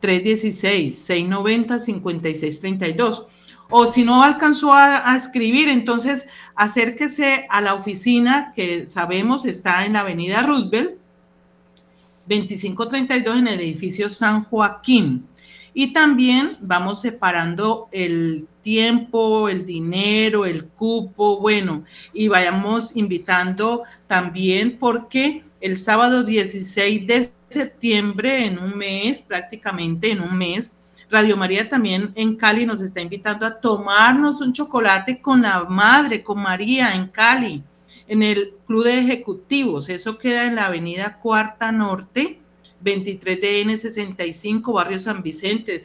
S2: 316 690 5632 o si no alcanzó a, a, escribir, entonces acérquese a la oficina que sabemos está en la avenida Roosevelt, 2532 en el edificio San Joaquín. Y también vamos separando el tiempo, el dinero, el cupo, bueno, y vayamos invitando también porque el sábado 16 de septiembre, en un mes, prácticamente en un mes, Radio María también en Cali nos está invitando a tomarnos un chocolate con la madre, con María en Cali en el Club de Ejecutivos. Eso queda en la Avenida Cuarta Norte, 23DN 65, Barrio San Vicente,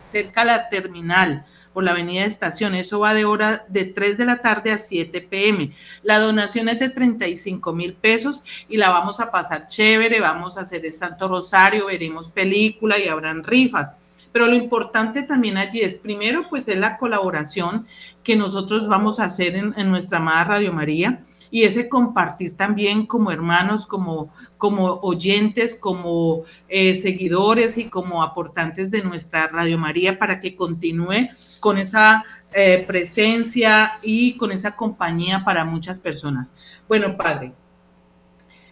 S2: cerca a la terminal por la Avenida Estación. Eso va de hora de 3 de la tarde a 7 pm. La donación es de 35 mil pesos y la vamos a pasar chévere. Vamos a hacer el Santo Rosario, veremos película y habrán rifas. Pero lo importante también allí es, primero, pues es la colaboración que nosotros vamos a hacer en nuestra amada Radio María y ese compartir también como hermanos, como, como oyentes, como eh, seguidores y como aportantes de nuestra Radio María para que continúe con esa eh, presencia y con esa compañía para muchas personas. Bueno, Padre,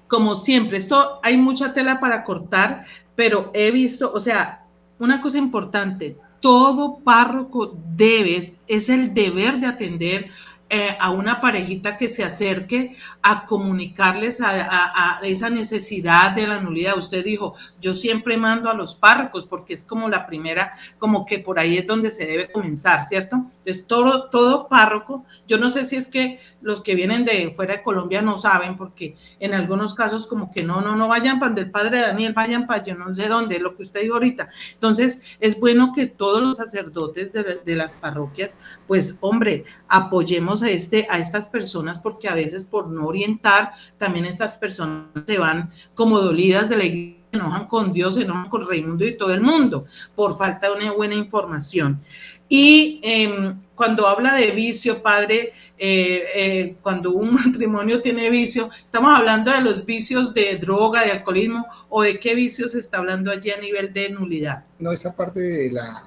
S2: como siempre, esto hay mucha tela para cortar, pero he visto, o sea, una cosa importante, todo párroco debe, es el deber de atender eh, a una parejita que se acerque a comunicarles a, esa necesidad de la nulidad. Usted dijo, yo siempre mando a los párrocos porque es como la primera, como que por ahí es donde se debe comenzar, ¿cierto? Entonces, todo, todo párroco, yo no sé si es que los que vienen de fuera de Colombia no saben porque en algunos casos como que no, no, no vayan para el padre Daniel, vayan para yo no sé dónde, lo que usted dijo ahorita. Entonces, es bueno que todos los sacerdotes de, las parroquias, pues, hombre, apoyemos a, este, a estas personas porque a veces por no orientar, también estas personas se van como dolidas de la iglesia, se enojan con Dios, se enojan con Raimundo y todo el mundo por falta de una buena información. Y em, cuando habla de vicio, padre, eh, eh, cuando un matrimonio tiene vicio, ¿estamos hablando de los vicios de droga, de alcoholismo o de qué vicios se está hablando allí a nivel de nulidad?
S4: No, esa parte de la,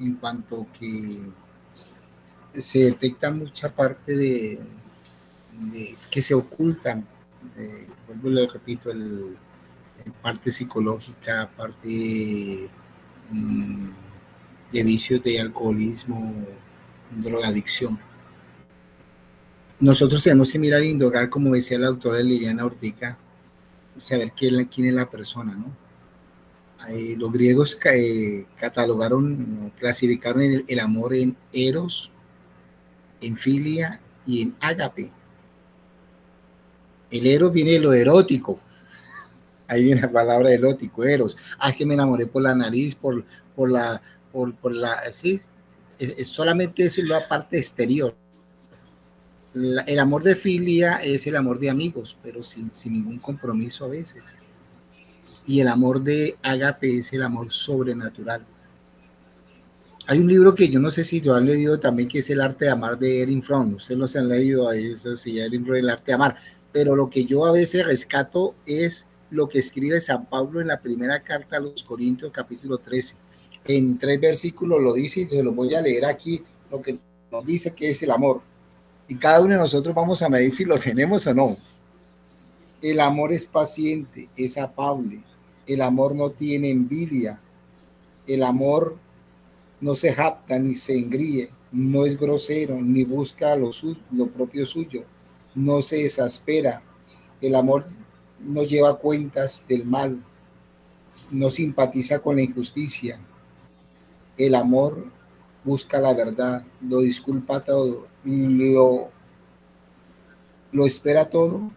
S4: en cuanto que se detecta mucha parte de, que se ocultan, eh, vuelvo y lo repito, el, parte psicológica, parte de vicios de alcoholismo, drogadicción. Nosotros tenemos que mirar e indagar, como decía la doctora Liliana Ortica, saber quién, quién es la persona, ¿no? Eh, los griegos eh, catalogaron, clasificaron el, el, amor en eros, en filia y en ágape. El eros viene de lo erótico. Ahí viene la palabra erótico, eros. Ah, que me enamoré por la nariz, por, por la, por, por la, sí, es, solamente eso es la parte exterior. el amor de filia es el amor de amigos, pero sin, sin ningún compromiso a veces. Y el amor de ágape es el amor sobrenatural. Hay un libro que yo no sé si lo han leído también, que es El arte de amar de Erin Fromm. Ustedes lo han leído eso sí, Erin Fromm, El arte de amar. Pero lo que yo a veces rescato es lo que escribe San Pablo en la primera carta a los Corintios, capítulo 13. En tres versículos lo dice y se lo voy a leer aquí, lo que nos dice que es el amor. Y cada uno de nosotros vamos a medir si lo tenemos o no. El amor es paciente, es afable. El amor no tiene envidia. El amor no se japta ni se engríe, no es grosero, ni busca lo, lo propio suyo, no se exaspera, El amor no lleva cuentas del mal, no simpatiza con la injusticia. El amor busca la verdad, lo disculpa todo, lo, lo espera todo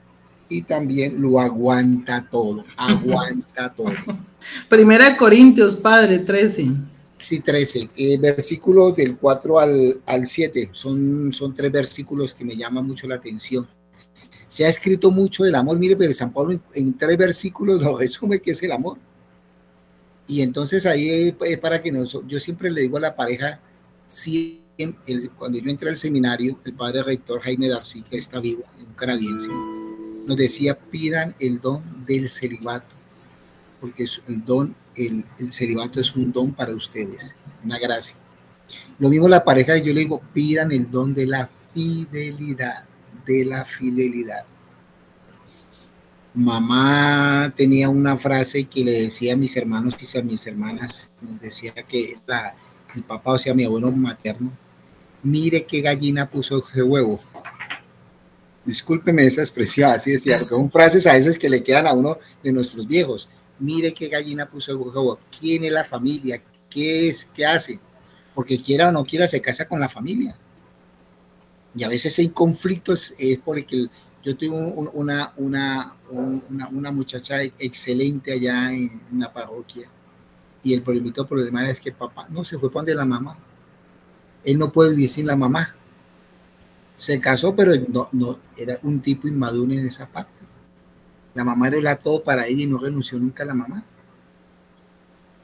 S4: y también lo aguanta todo, aguanta todo.
S2: Primera de Corintios, Padre, 13.
S4: Sí, 13. Eh, versículos del 4 al, al 7. Son, son tres versículos que me llaman mucho la atención. Se ha escrito mucho del amor. Mire, pero San Pablo en, tres versículos lo resume que es el amor. Y entonces ahí es para que nos, yo siempre le digo a la pareja, si cuando yo entré al seminario, el padre rector Jaime Darcy, que está vivo, un canadiense, nos decía, pidan el don del celibato, porque el don, el, el celibato es un don para ustedes, una gracia. Lo mismo la pareja, yo le digo, pidan el don de la fidelidad, de la fidelidad. Mamá tenía una frase que le decía a mis hermanos y a mis hermanas, decía que el papá, o sea, mi abuelo materno, mire qué gallina puso ese huevo. Discúlpeme esa expresión, así decía, porque son frases a veces que le quedan a uno de nuestros viejos. Mire qué gallina puso el huevo. ¿Quién es la familia? ¿Qué es? ¿Qué hace? Porque quiera o no quiera, se casa con la familia. Y a veces hay conflictos es porque yo tuve una, una, una, una, muchacha excelente allá en la parroquia y el problemito problema es que papá no se fue para donde la mamá. Él no puede vivir sin la mamá. Se casó, pero no, no era un tipo inmaduro en esa parte. La mamá era todo para ella y no renunció nunca a la mamá.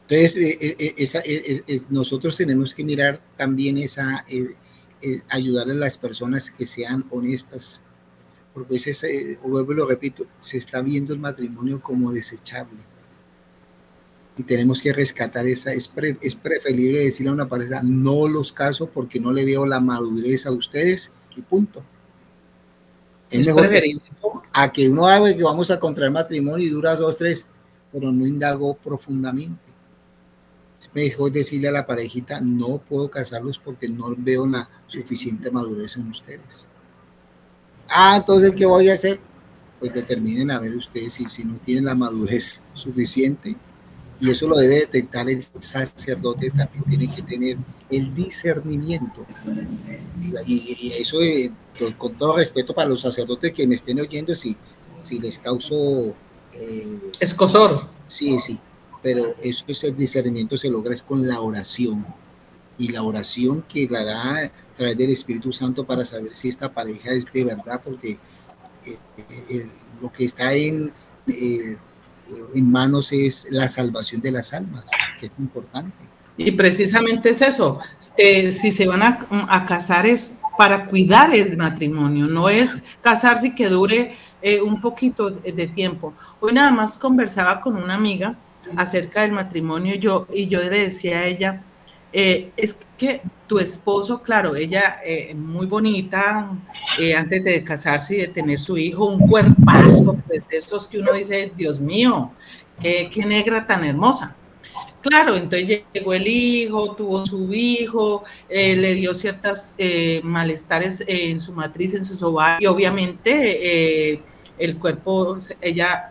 S4: Entonces, eh, eh, eh, nosotros tenemos que mirar también esa, ayudar a las personas que sean honestas, porque ese, vuelvo y lo repito, se está viendo el matrimonio como desechable y tenemos que rescatar esa. Es, es preferible decirle a una pareja, no los caso porque no le veo la madurez a ustedes y punto. Es, mejor a que uno haga que vamos a contraer matrimonio y dura dos, tres, pero no indagó profundamente. Mejor decirle a la parejita, no puedo casarlos porque no veo la suficiente madurez en ustedes. Ah, entonces, ¿qué voy a hacer? Pues determinen a ver ustedes si, si no tienen la madurez suficiente y eso lo debe detectar el sacerdote, también tiene que tener el discernimiento. Y, eso, eh, con todo respeto para los sacerdotes que me estén oyendo, si, si les causo...
S2: Eh, Escosor.
S4: Sí, sí, pero eso es el discernimiento se logra es con la oración. Y la oración que la da a través del Espíritu Santo para saber si esta pareja es de verdad, porque eh, lo que está en en manos es la salvación de las almas, que es importante.
S2: Y precisamente es eso, eh, si se van a, casar es para cuidar el matrimonio, no es casarse y que dure eh, un poquito de tiempo. Hoy nada más conversaba con una amiga acerca del matrimonio yo, y yo le decía a ella, eh, es que tu esposo, claro, ella eh, muy bonita, eh, antes de casarse y de tener su hijo, un cuerpazo pues, de estos que uno dice, Dios mío, qué, qué negra tan hermosa. Claro, entonces llegó el hijo, tuvo su hijo, le dio ciertas malestares en su matriz, en su ovarios, y obviamente el cuerpo, ella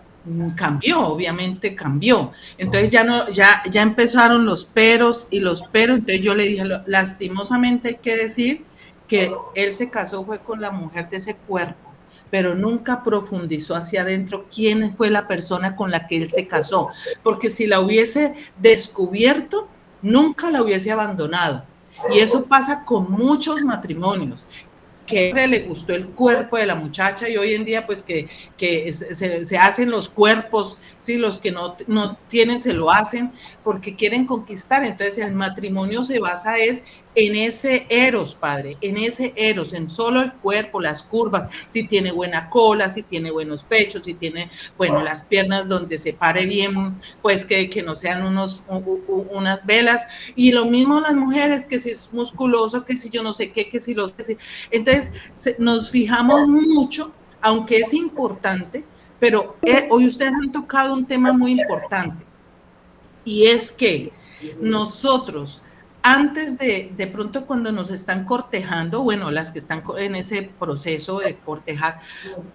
S2: cambió, obviamente cambió. Entonces ya no, ya, ya empezaron los peros y los peros. Entonces yo le dije, lastimosamente hay que decir que él se casó fue con la mujer de ese cuerpo, pero nunca profundizó hacia adentro quién fue la persona con la que él se casó, porque si la hubiese descubierto, nunca la hubiese abandonado. Y eso pasa con muchos matrimonios que le gustó el cuerpo de la muchacha y hoy en día pues que, que se, se, hacen los cuerpos, sí, los que no, no tienen se lo hacen porque quieren conquistar. Entonces el matrimonio se basa es en ese eros, padre, en ese eros, en solo el cuerpo, las curvas, si tiene buena cola, si tiene buenos pechos, si tiene, bueno, las piernas donde se pare bien, pues que, que no sean unos, unas velas. Y lo mismo las mujeres, que si es musculoso, que si yo no sé qué, que si los... Entonces nos fijamos mucho, aunque es importante, pero eh, hoy ustedes han tocado un tema muy importante, y es que nosotros antes de, de pronto cuando nos están cortejando, bueno, las que están en ese proceso de cortejar,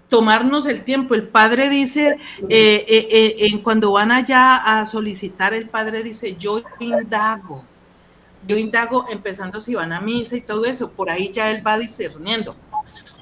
S2: tomarnos el tiempo. El padre dice, eh, eh, eh, en cuando van allá a solicitar, el padre dice, yo indago, yo indago empezando si van a misa y todo eso, por ahí ya él va discerniendo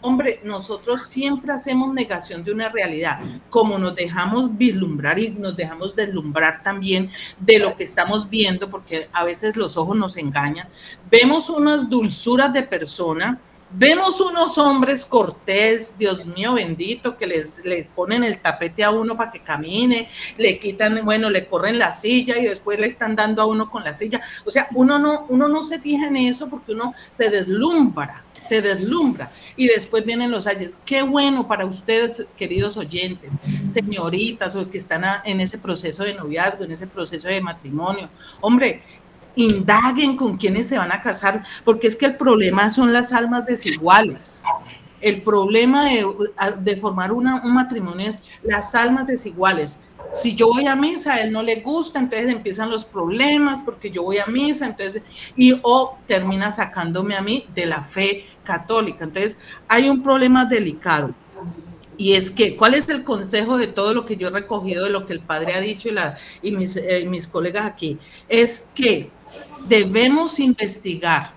S2: hombre, nosotros siempre hacemos negación de una realidad, como nos dejamos vislumbrar y nos dejamos deslumbrar también de lo que estamos viendo, porque a veces los ojos nos engañan, vemos unas dulzuras de persona, Vemos unos hombres cortés, Dios mío bendito, que les le ponen el tapete a uno para que camine, le quitan, bueno, le corren la silla y después le están dando a uno con la silla. O sea, uno no, uno no se fija en eso porque uno se deslumbra se deslumbra y después vienen los ayes. Qué bueno para ustedes, queridos oyentes, señoritas o que están en ese proceso de noviazgo, en ese proceso de matrimonio. Hombre, indaguen con quiénes se van a casar, porque es que el problema son las almas desiguales. El problema de, formar un matrimonio es las almas desiguales si yo voy a misa, a él no le gusta, entonces empiezan los problemas porque yo voy a misa, entonces, y o termina sacándome a mí de la fe católica. Entonces, hay un problema delicado. Y es que, ¿cuál es el consejo de todo lo que yo he recogido, de lo que el padre ha dicho y, eh, mis colegas aquí? Es que debemos investigar,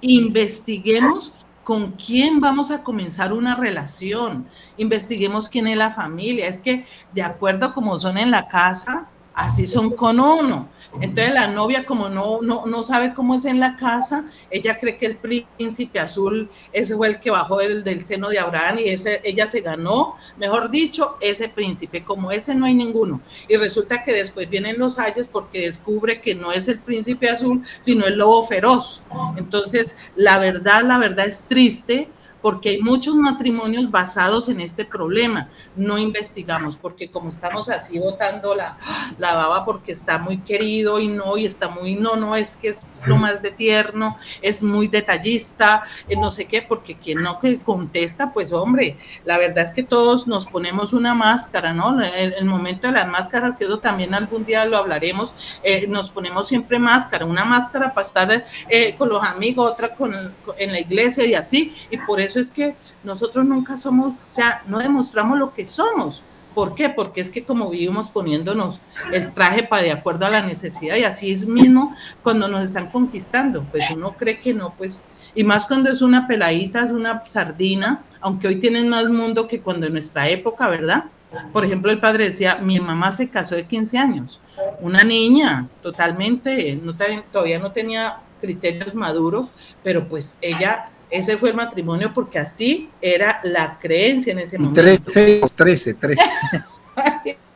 S2: investiguemos con quién vamos a comenzar una relación, investiguemos quién es la familia, es que de acuerdo como son en la casa, así son con uno. Entonces la novia, como no, no, no sabe cómo es en la casa, ella cree que el príncipe azul ese fue el que bajó del, del seno de Abraham y ese, ella se ganó, mejor dicho, ese príncipe. Como ese no hay ninguno. Y resulta que después vienen los ayes porque descubre que no es el príncipe azul, sino el lobo feroz. Entonces, la verdad, la verdad es triste porque hay muchos matrimonios basados en este problema. No investigamos, porque como estamos así botando la, la baba porque está muy querido y no, y está muy, no, no, es que es lo más de tierno, es muy detallista, eh, no sé qué, porque quien no que contesta, pues hombre, la verdad es que todos nos ponemos una máscara, ¿no? El, el momento de las máscaras, que eso también algún día lo hablaremos, eh, nos ponemos siempre máscara, una máscara para estar eh, con los amigos, otra con, en la iglesia y así, y por eso es que nosotros nunca somos, o sea, no demostramos lo que somos. ¿Por qué? Porque es que como vivimos poniéndonos el traje para de acuerdo a la necesidad y así es mismo cuando nos están conquistando, pues uno cree que no, pues, y más cuando es una peladita, es una sardina, aunque hoy tienen más mundo que cuando en nuestra época, ¿verdad? Por ejemplo, el padre decía, mi mamá se casó de 15 años, una niña totalmente, no, todavía no tenía criterios maduros, pero pues ella ese fue el matrimonio porque así era la creencia en ese momento.
S4: 13, 13, 13.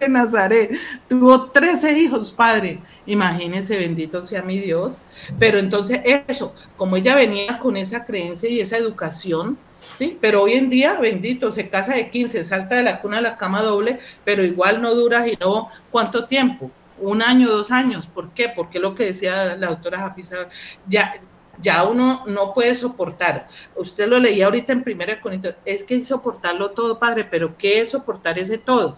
S2: Nazaret tuvo 13 hijos, padre. Imagínese, bendito sea mi Dios. Pero entonces eso, como ella venía con esa creencia y esa educación, sí, pero hoy en día, bendito, se casa de 15, salta de la cuna a la cama doble, pero igual no dura y no, ¿cuánto tiempo? Un año, dos años. ¿Por qué? Porque lo que decía la doctora Jafisa, ya ya uno no puede soportar. Usted lo leía ahorita en primera Corintios, es que soportarlo todo, padre, pero ¿qué es soportar ese todo?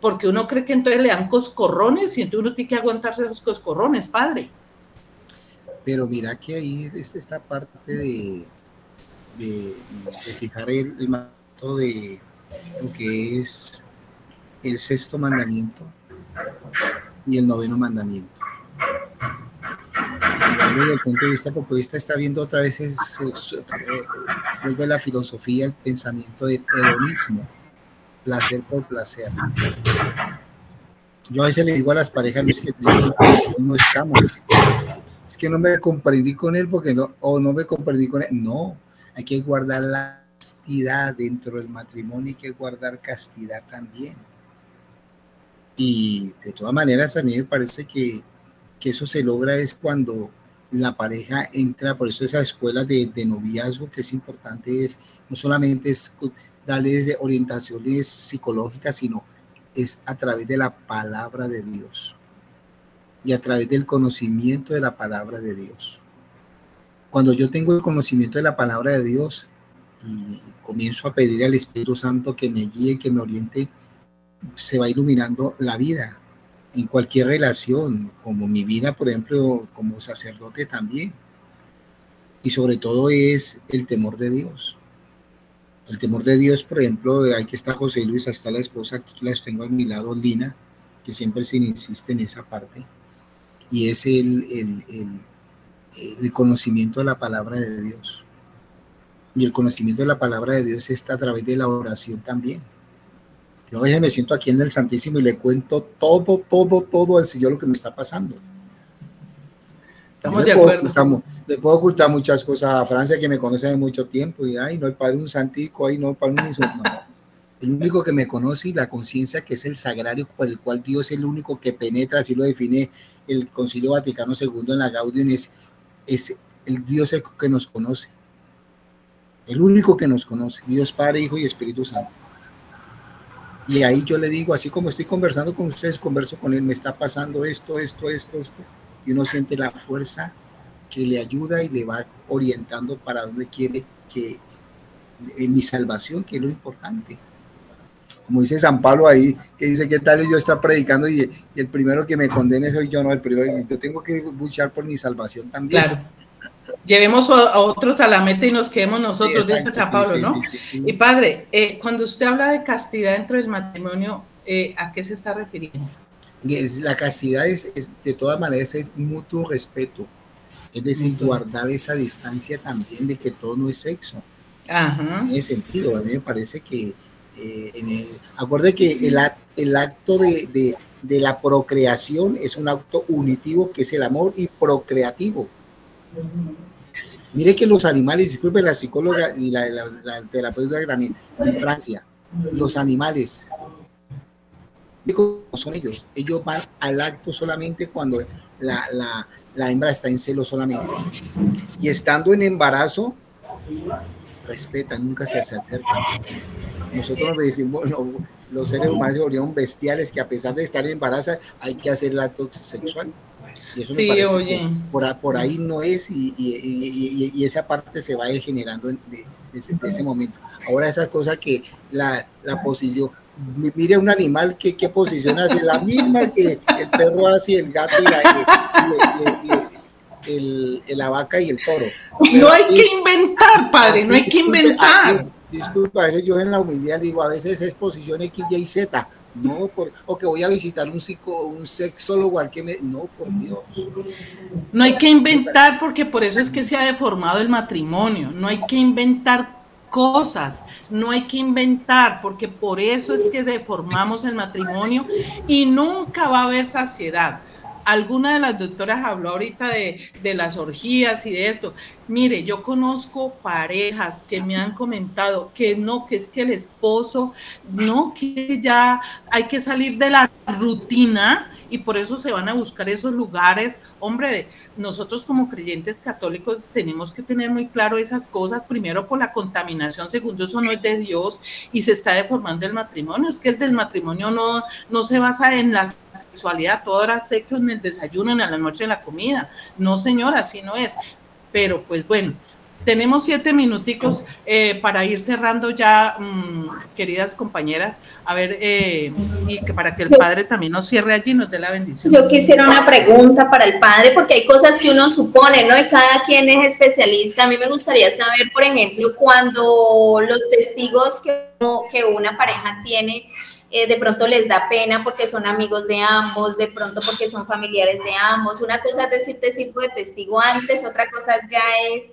S2: Porque uno cree que entonces le dan coscorrones y entonces uno tiene que aguantarse esos coscorrones, padre.
S4: Pero mira que ahí está esta parte de, de, fijar el, el de lo que es el sexto mandamiento y el noveno mandamiento desde el punto de vista populista está viendo otra vez es, vuelve la filosofía, el pensamiento del hedonismo, placer por placer. Yo a veces le digo a las parejas, no es que no escamos, es que no me comprendí con él porque no, o no me comprendí con él. No, hay que guardar la castidad dentro del matrimonio, hay que guardar castidad también. Y de todas maneras, a mí me parece que, que eso se logra es cuando la pareja entra, por eso esa escuela de, noviazgo que es importante es no solamente es darles orientaciones psicológicas, sino es a través de la palabra de Dios y a través del conocimiento de la palabra de Dios. Cuando yo tengo el conocimiento de la palabra de Dios y comienzo a pedir al Espíritu Santo que me guíe, que me oriente, se va iluminando la vida, en cualquier relación, como mi vida, por ejemplo, como sacerdote también. y sobre todo es el temor de Dios. El temor de Dios, por ejemplo, aquí está José Luis, está la esposa, aquí las tengo a mi lado, Lina, que siempre se insiste en esa parte, y es el, el, el conocimiento de la palabra de Dios. Y el conocimiento de la palabra de Dios está a través de la oración también. Yo a veces me siento aquí en el Santísimo y le cuento todo, todo, todo al Señor lo que me está pasando.
S2: Estamos de acuerdo.
S4: Ocultar, le puedo ocultar muchas cosas a Francia que me conoce de mucho tiempo y, ay, no, el Padre un santico, ay, no, el Padre un no. El único que me conoce y la conciencia que es el sagrario por el cual Dios es el único que penetra, así lo define el Concilio Vaticano II en la Gaudium, es, es el Dios que nos conoce. El único que nos conoce, Dios Padre, Hijo y Espíritu Santo. Y ahí yo le digo, así como estoy conversando con ustedes, converso con él, me está pasando esto, esto, esto, esto y uno siente la fuerza que le ayuda y le va orientando para donde quiere que en mi salvación, que es lo importante. Como dice San Pablo ahí, que dice, ¿qué tal yo está predicando y, el primero que me condene soy yo, no, el primero, yo tengo que luchar por mi salvación también. Claro.
S2: Llevemos a otros a la meta y nos quedemos nosotros, dice San Pablo, ¿no? y padre, eh, cuando usted habla de castidad dentro del matrimonio, eh, ¿a qué se está refiriendo?
S4: La castidad es, de todas maneras es mutuo respeto, es decir, guardar esa distancia también de que todo no es sexo. En ese sentido, a mí me parece que, eh, acuerde que el, el acto de, la procreación es un acto unitivo que es el amor y procreativo. Mire que los animales, disculpe la psicóloga y la, la terapeuta también, en Francia, los animales son ellos. Ellos van al acto solamente cuando la, la, la hembra está en celo solamente. Y estando en embarazo, respetan, nunca se acercan. Nosotros nos decimos, los seres humanos se volvieron bestiales que a pesar de estar en embarazo hay que hacer el acto sexual. Y eso me oye. Por, por, ahí no es y, y, y, esa parte se va degenerando de, de, ese, de, ese, momento. Ahora esa cosa que la, la posición, mire un animal que qué posición hace, la misma que el perro hace, el gato y la, vaca y el toro.
S2: no hay que inventar, padre, no hay que inventar.
S4: disculpa, a veces yo en la humildad digo, a veces es posición X, Y, Z. No, por, o que voy a visitar un psico, un sexólogo al que me. No, por Dios.
S2: No hay que inventar porque por eso es que se ha deformado el matrimonio. No hay que inventar cosas, no hay que inventar, porque por eso es que deformamos el matrimonio y nunca va a haber saciedad. Alguna de las doctoras habló ahorita de, de, las orgías y de esto. Mire, yo conozco parejas que me han comentado que no, que es que el esposo, no, que ya hay que salir de la rutina y por eso se van a buscar esos lugares. Hombre, nosotros como creyentes católicos tenemos que tener muy claro esas cosas, primero por la contaminación, segundo eso no es de Dios y se está deformando el matrimonio. Es que el del matrimonio no, no se basa en la sexualidad, todo era sexo en el desayuno, en la noche, en la comida. No, señora, así no es. Pero pues bueno, tenemos siete minuticos eh, para ir cerrando ya, mm, queridas compañeras. A ver, eh, y que para que el padre también nos cierre allí, nos dé la bendición.
S3: Yo quisiera una pregunta para el padre, porque hay cosas que uno supone, ¿no? Y cada quien es especialista. A mí me gustaría saber, por ejemplo, cuando los testigos que, que una pareja tiene, eh, de pronto les da pena porque son amigos de ambos, de pronto porque son familiares de ambos. Una cosa es decir tipo de testigo antes, otra cosa ya es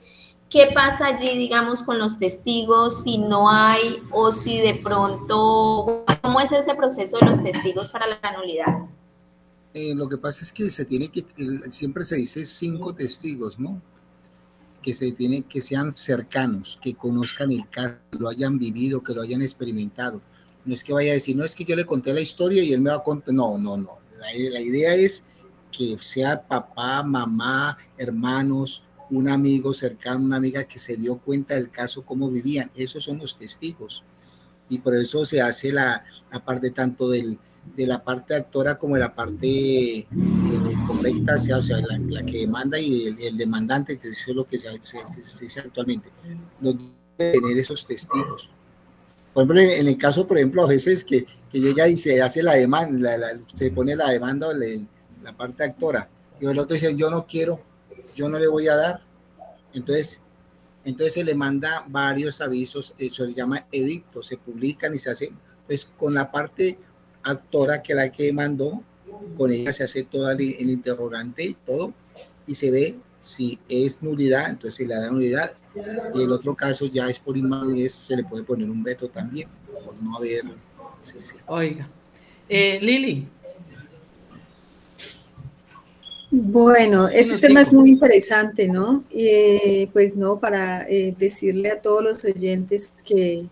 S3: ¿Qué pasa allí, digamos, con los testigos si no hay o si de pronto, cómo es ese proceso de los testigos para la nulidad?
S4: Eh, lo que pasa es que se tiene que, siempre se dice cinco testigos, ¿no? Que se tiene, que sean cercanos, que conozcan el caso, lo hayan vivido, que lo hayan experimentado. No es que vaya a decir, no es que yo le conté la historia y él me va a contar. No, no, no. la idea es que sea papá, mamá, hermanos, un amigo cercano, una amiga que se dio cuenta del caso, cómo vivían. Esos son los testigos. Y por eso se hace la, parte tanto del, de la parte actora como de la parte eh, o sea, la, que demanda y el, demandante, que eso es lo que se, dice actualmente. No tener esos testigos. Por ejemplo, en, el caso, por ejemplo, a veces que, que llega y se hace la demanda, se pone la demanda, la parte actora, y el otro dice, yo no quiero, yo no le voy a dar. Entonces, entonces se le manda varios avisos, eso se llama edicto, se publican y se hace, pues con la parte actora que la que mandó, con ella se hace todo el, interrogante y todo, y se ve si es nulidad, entonces se le da nulidad, y el otro caso ya es por inmadurez, se le puede poner un veto también, por no haber...
S2: Oiga, eh, Lili,
S5: bueno, este tema es muy interesante, ¿no? Y eh, pues no, para eh, decirle a todos los oyentes que,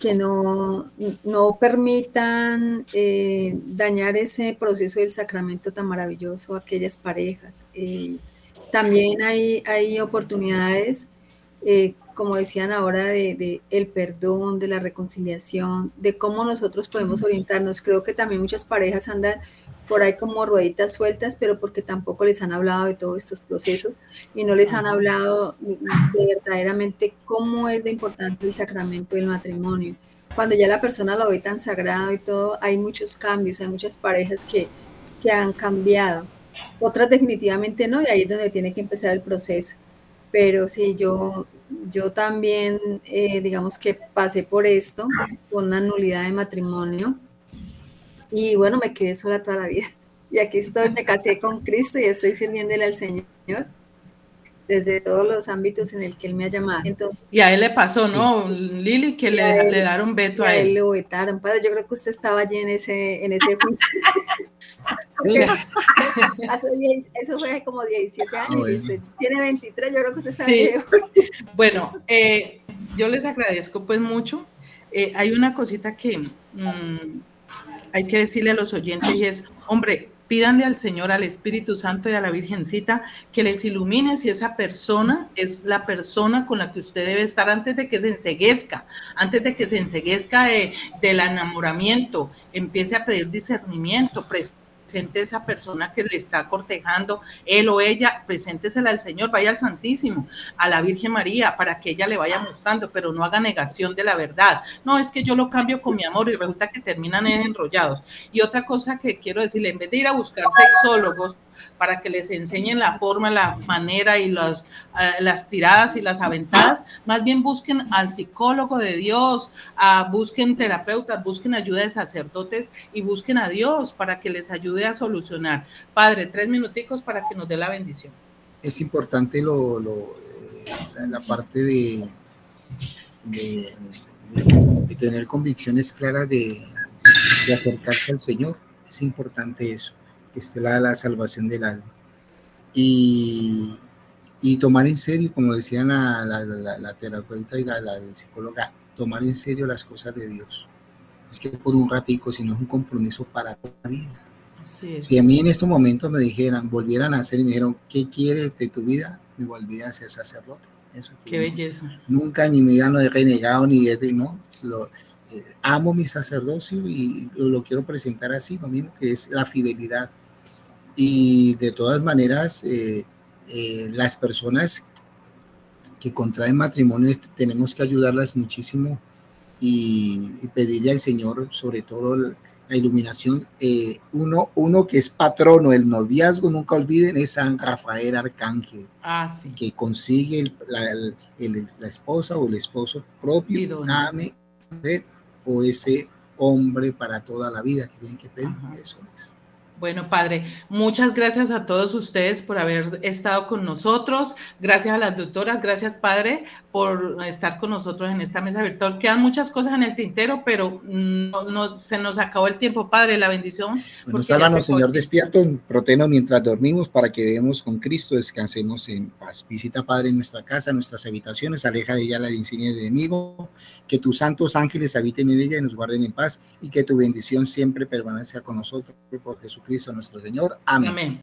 S5: que no, no permitan eh, dañar ese proceso del sacramento tan maravilloso a aquellas parejas. también hay, hay oportunidades, como decían ahora, de, de, el perdón, de la reconciliación, de cómo nosotros podemos orientarnos. Creo que también muchas parejas andan por ahí como rueditas sueltas, pero porque tampoco les han hablado de todos estos procesos y no les han hablado de verdaderamente cómo es de importante el sacramento del matrimonio. Cuando ya la persona lo ve tan sagrado y todo, hay muchos cambios, hay muchas parejas que, que han cambiado. Otras definitivamente no, y ahí es donde tiene que empezar el proceso. Pero sí, yo, yo también, eh, digamos que pasé por esto, con una nulidad de matrimonio, y bueno, me quedé sola toda la vida. Y aquí estoy, me casé con Cristo y estoy sirviéndole al Señor desde todos los ámbitos en el que Él me ha llamado. Entonces,
S2: y a Él le pasó, ¿no, Lili? Que le, le daron veto a, Él.
S5: le vetaron. Padre, yo creo que usted estaba allí en ese, en ese juicio. eso fue hace como 17 años y usted tiene 23, yo creo que usted sabe.
S2: Bueno, eh, yo les agradezco pues mucho. Eh, hay una cosita que... Mm, hay que decirle a los oyentes y es, hombre, pídanle al Señor, al Espíritu Santo y a la Virgencita que les ilumine si esa persona es la persona con la que usted debe estar antes de que se enseguezca, antes de que se enseguezca del enamoramiento, empiece a pedir discernimiento, presente esa persona que le está cortejando, él o ella, preséntesela al Señor, vaya al Santísimo, a la Virgen María, para que ella le vaya mostrando, pero no haga negación de la verdad. No, es que yo lo cambio con mi amor y resulta que terminan enrollados. Y otra cosa que quiero decirle, en vez de ir a buscar sexólogos, para que les enseñen la forma, la manera y los, eh, las tiradas y las aventadas. Más bien busquen al psicólogo de Dios, busquen terapeutas, busquen ayuda de sacerdotes y busquen a Dios para que les ayude a solucionar. Padre, tres minuticos para que nos dé la bendición.
S4: Es importante eh, la parte de, de, tener convicciones claras de, de acercarse al Señor. Es importante eso que esté la, la salvación del alma. Y, y tomar en serio, como decía la, la, la, terapeuta y la, psicóloga, tomar en serio las cosas de Dios. Es que por un ratico, si no es un compromiso para toda la vida. Si a mí en estos momentos me dijeran, volvieran a hacer y me dijeron, ¿qué quieres de tu vida? Me volvía a ser sacerdote. Eso
S2: Qué belleza.
S4: Nunca ni vida no he renegado ni he, no, lo, eh, amo mi sacerdocio y lo quiero presentar así, lo mismo que es la fidelidad y de todas maneras, eh, eh, las personas que contraen matrimonio tenemos que ayudarlas muchísimo y, pedirle al Señor sobre todo la, iluminación. Eh, uno, uno que es patrono del noviazgo, nunca olviden, es San Rafael Arcángel,
S2: ah,
S4: que consigue la, esposa o el esposo propio, ame, o ese hombre para toda la vida que tienen que pedir. Eso es.
S2: Bueno, Padre, muchas gracias a todos ustedes por haber estado con nosotros. Gracias a las doctoras, gracias, Padre, por estar con nosotros en esta mesa virtual. Quedan muchas cosas en el tintero, pero no, se nos acabó el tiempo, Padre, la bendición.
S4: Bueno, sálvanos, Señor, despierto en proteno mientras dormimos para que veamos con Cristo, descansemos en paz. Visita, Padre, nuestra casa, nuestras habitaciones, aleja de ella la insignia de enemigo, que tus santos ángeles habiten en ella y nos guarden en paz, y que tu bendición siempre permanezca con nosotros por Jesús Cristo nuestro Señor. Amén.